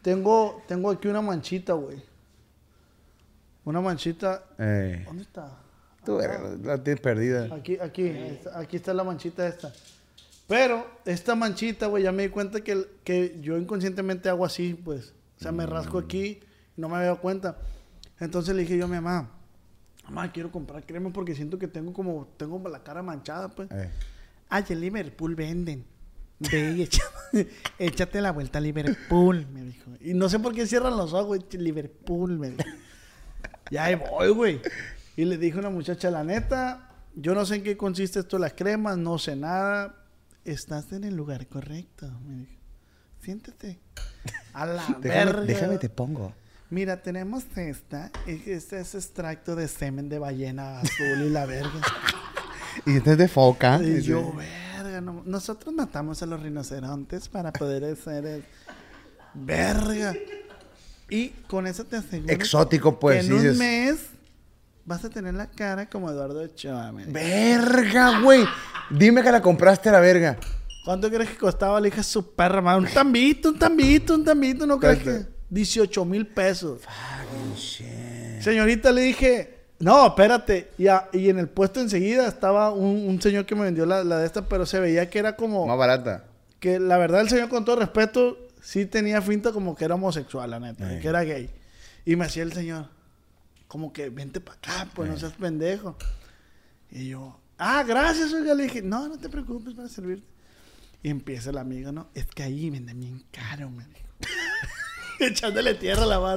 Tengo, tengo aquí una manchita, güey. Una manchita... Eh, ¿Dónde está? Tú, verga, la tienes perdida. Aquí, aquí, aquí está la manchita esta. Pero esta manchita, güey, ya me di cuenta que, que yo inconscientemente hago así, pues. O sea, me rasco aquí y no me había dado cuenta. Entonces le dije yo a mi mamá, mamá, quiero comprar crema porque siento que tengo como, tengo la cara manchada, pues. Eh. Ay, en Liverpool venden. Ve y echa- échate la vuelta a Liverpool, me dijo. Y no sé por qué cierran los ojos, güey. Liverpool, me dijo. Y ahí voy, güey. Y le dijo una muchacha, la neta, yo no sé en qué consiste esto de las cremas, no sé nada. Estás en el lugar correcto, me dijo. Siéntate. A la verga. Déjame, te pongo. Mira, tenemos esta. Este es extracto de semen de ballena azul y la verga. Y este es de foca. Y yo, verga, no- nosotros matamos a los rinocerontes para poder hacer el... Verga. Y con eso te aseguro Exótico, pues, que en un mes vas a tener la cara como Eduardo Ochoa. Verga, güey. Dime que la compraste la verga. ¿Cuánto crees que costaba la hija su perra, madre? Un tambito, un tambito, un tambito, ¿no crees que? 18 mil pesos. Señorita, le dije, no, espérate. Y, a- y en el puesto enseguida estaba un, un señor que me vendió la, la de esta, pero se veía que era como... Más barata. que la verdad el señor con todo respeto sí tenía finta como que era homosexual, la neta, Eh. que era gay. Y me hacía el señor, como que vente para acá, pues Eh. no seas pendejo. Y yo, ah, gracias, oiga, le dije, no, no te preocupes para servirte. Y empieza la amiga, ¿no? Es que ahí venden bien caro, me dijo. Echándole tierra a la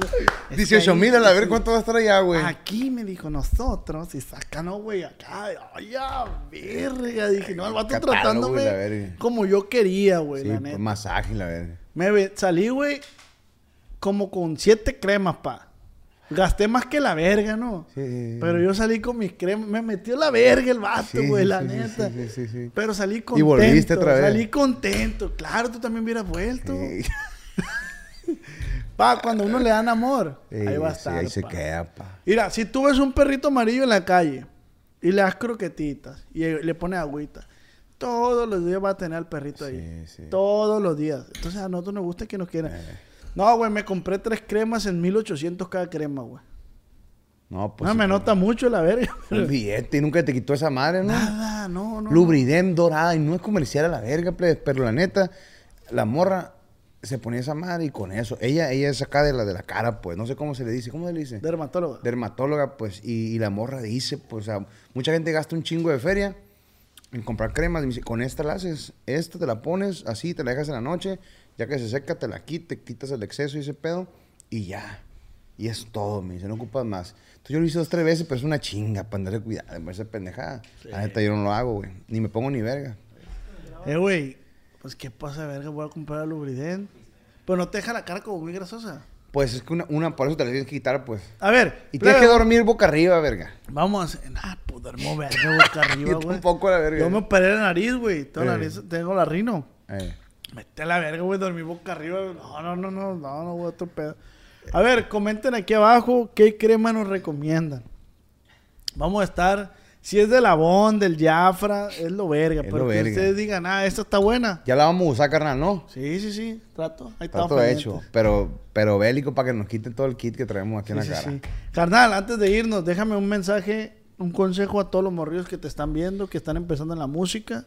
que 18 ahí- mil a la ver cuánto va a estar allá, güey. Aquí me dijo nosotros y sacan, no, güey, acá. Ay, a verga. Dije, no, el vato Catálogo, tratándome güey, la verga. como yo quería, güey, Sí, la pues, neta. masaje, la verga. Me ve- salí, güey, como con siete cremas, pa. Gasté más que la verga, ¿no? Sí, sí, sí. Pero yo salí con mis cremas. Me metió la verga el vato, güey, la neta. sí, sí, sí. Pero salí Y contento. volviste otra vez. Salí contento. Claro, tú también hubieras vuelto. Sí. Pa, cuando uno le dan amor, ahí va a Sí, estar. ahí se queda, pa. Mira, si tú ves un perrito amarillo en la calle y le das croquetitas y le pones agüita, todos los días va a tener al perrito ahí. Sí, sí. Todos los días. Entonces a nosotros nos gusta que nos quieran. Eh. No, güey, me compré tres cremas en 1800 cada crema, güey. No, pues. no, sí, me pero- nota mucho la verga. Un billete y nunca te quitó esa madre, ¿no? Nada, no, no. no. Lubridem dorada y no es comercial a la verga, plebes, pero la neta, la morra se ponía esa madre y con eso. Ella, ella es acá de la de la cara, pues, no sé cómo se le dice, ¿cómo se le dice? Dermatóloga. Dermatóloga, pues, y, y la morra dice, pues, o sea, mucha gente gasta un chingo de feria en comprar cremas. Y me dice, con esta la haces, esta te la pones así, te la dejas en la noche, ya que se seca, te la quitas, quitas el exceso y ese pedo, y ya. Y es todo, me dice, no ocupas más. Entonces yo lo hice dos, tres veces, pero es una chinga para andarle cuidado, me parece pendejada. La neta, yo no lo hago, güey. Ni me pongo ni verga. Eh, güey, pues qué pasa, verga, voy a comprar el Lubrident. Pero no te deja la cara como muy grasosa. Pues es que una, una por eso te la tienes que quitar, pues. A ver, Y tienes que dormir boca arriba, verga. Vamos a hacer. Ah, pues duermo verga boca arriba, güey. tampoco, la verga. Yo me operé la nariz, güey. Tengo, la Eh. nariz- tengo la rino. Eh. Mete a la verga, güey, dormí boca arriba. No, no, no, no, no, no, güey, otro pedo. A ver, comenten aquí abajo qué crema nos recomiendan. Vamos a estar, si es del Avon, del Jafra, es lo verga. Es pero lo que verga. ustedes digan, ah, esta está buena. Ya la vamos a usar, carnal, ¿no? Sí, sí, sí, trato. Ahí Está pendientes. hecho. Pero, pero bélico para que nos quiten todo el kit que traemos aquí en Sí, la sí, cara. sí. Carnal, antes de irnos, déjame un mensaje, un consejo a todos los morrillos que te están viendo, que están empezando en la música.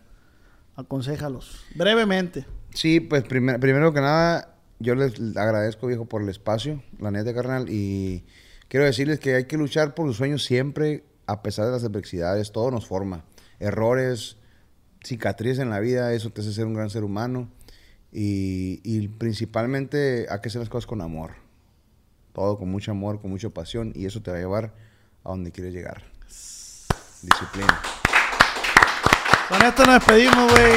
Aconséjalos. Brevemente. Sí, pues primer- primero que nada, yo les agradezco, viejo, por el espacio, la neta, carnal. Y quiero decirles que hay que luchar por los sueños siempre, a pesar de las adversidades. Todo nos forma. Errores, cicatrices en la vida, eso te hace ser un gran ser humano. Y, y principalmente hay que hacer las cosas con amor. Todo con mucho amor, con mucha pasión. Y eso te va a llevar a donde quieres llegar. Disciplina. Con esto nos despedimos, güey.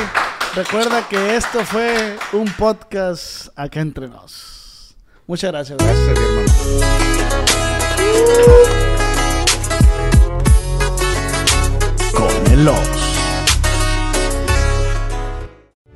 Recuerda que esto fue un podcast acá entre nos. Muchas gracias. Gracias, mi hermano. Con el.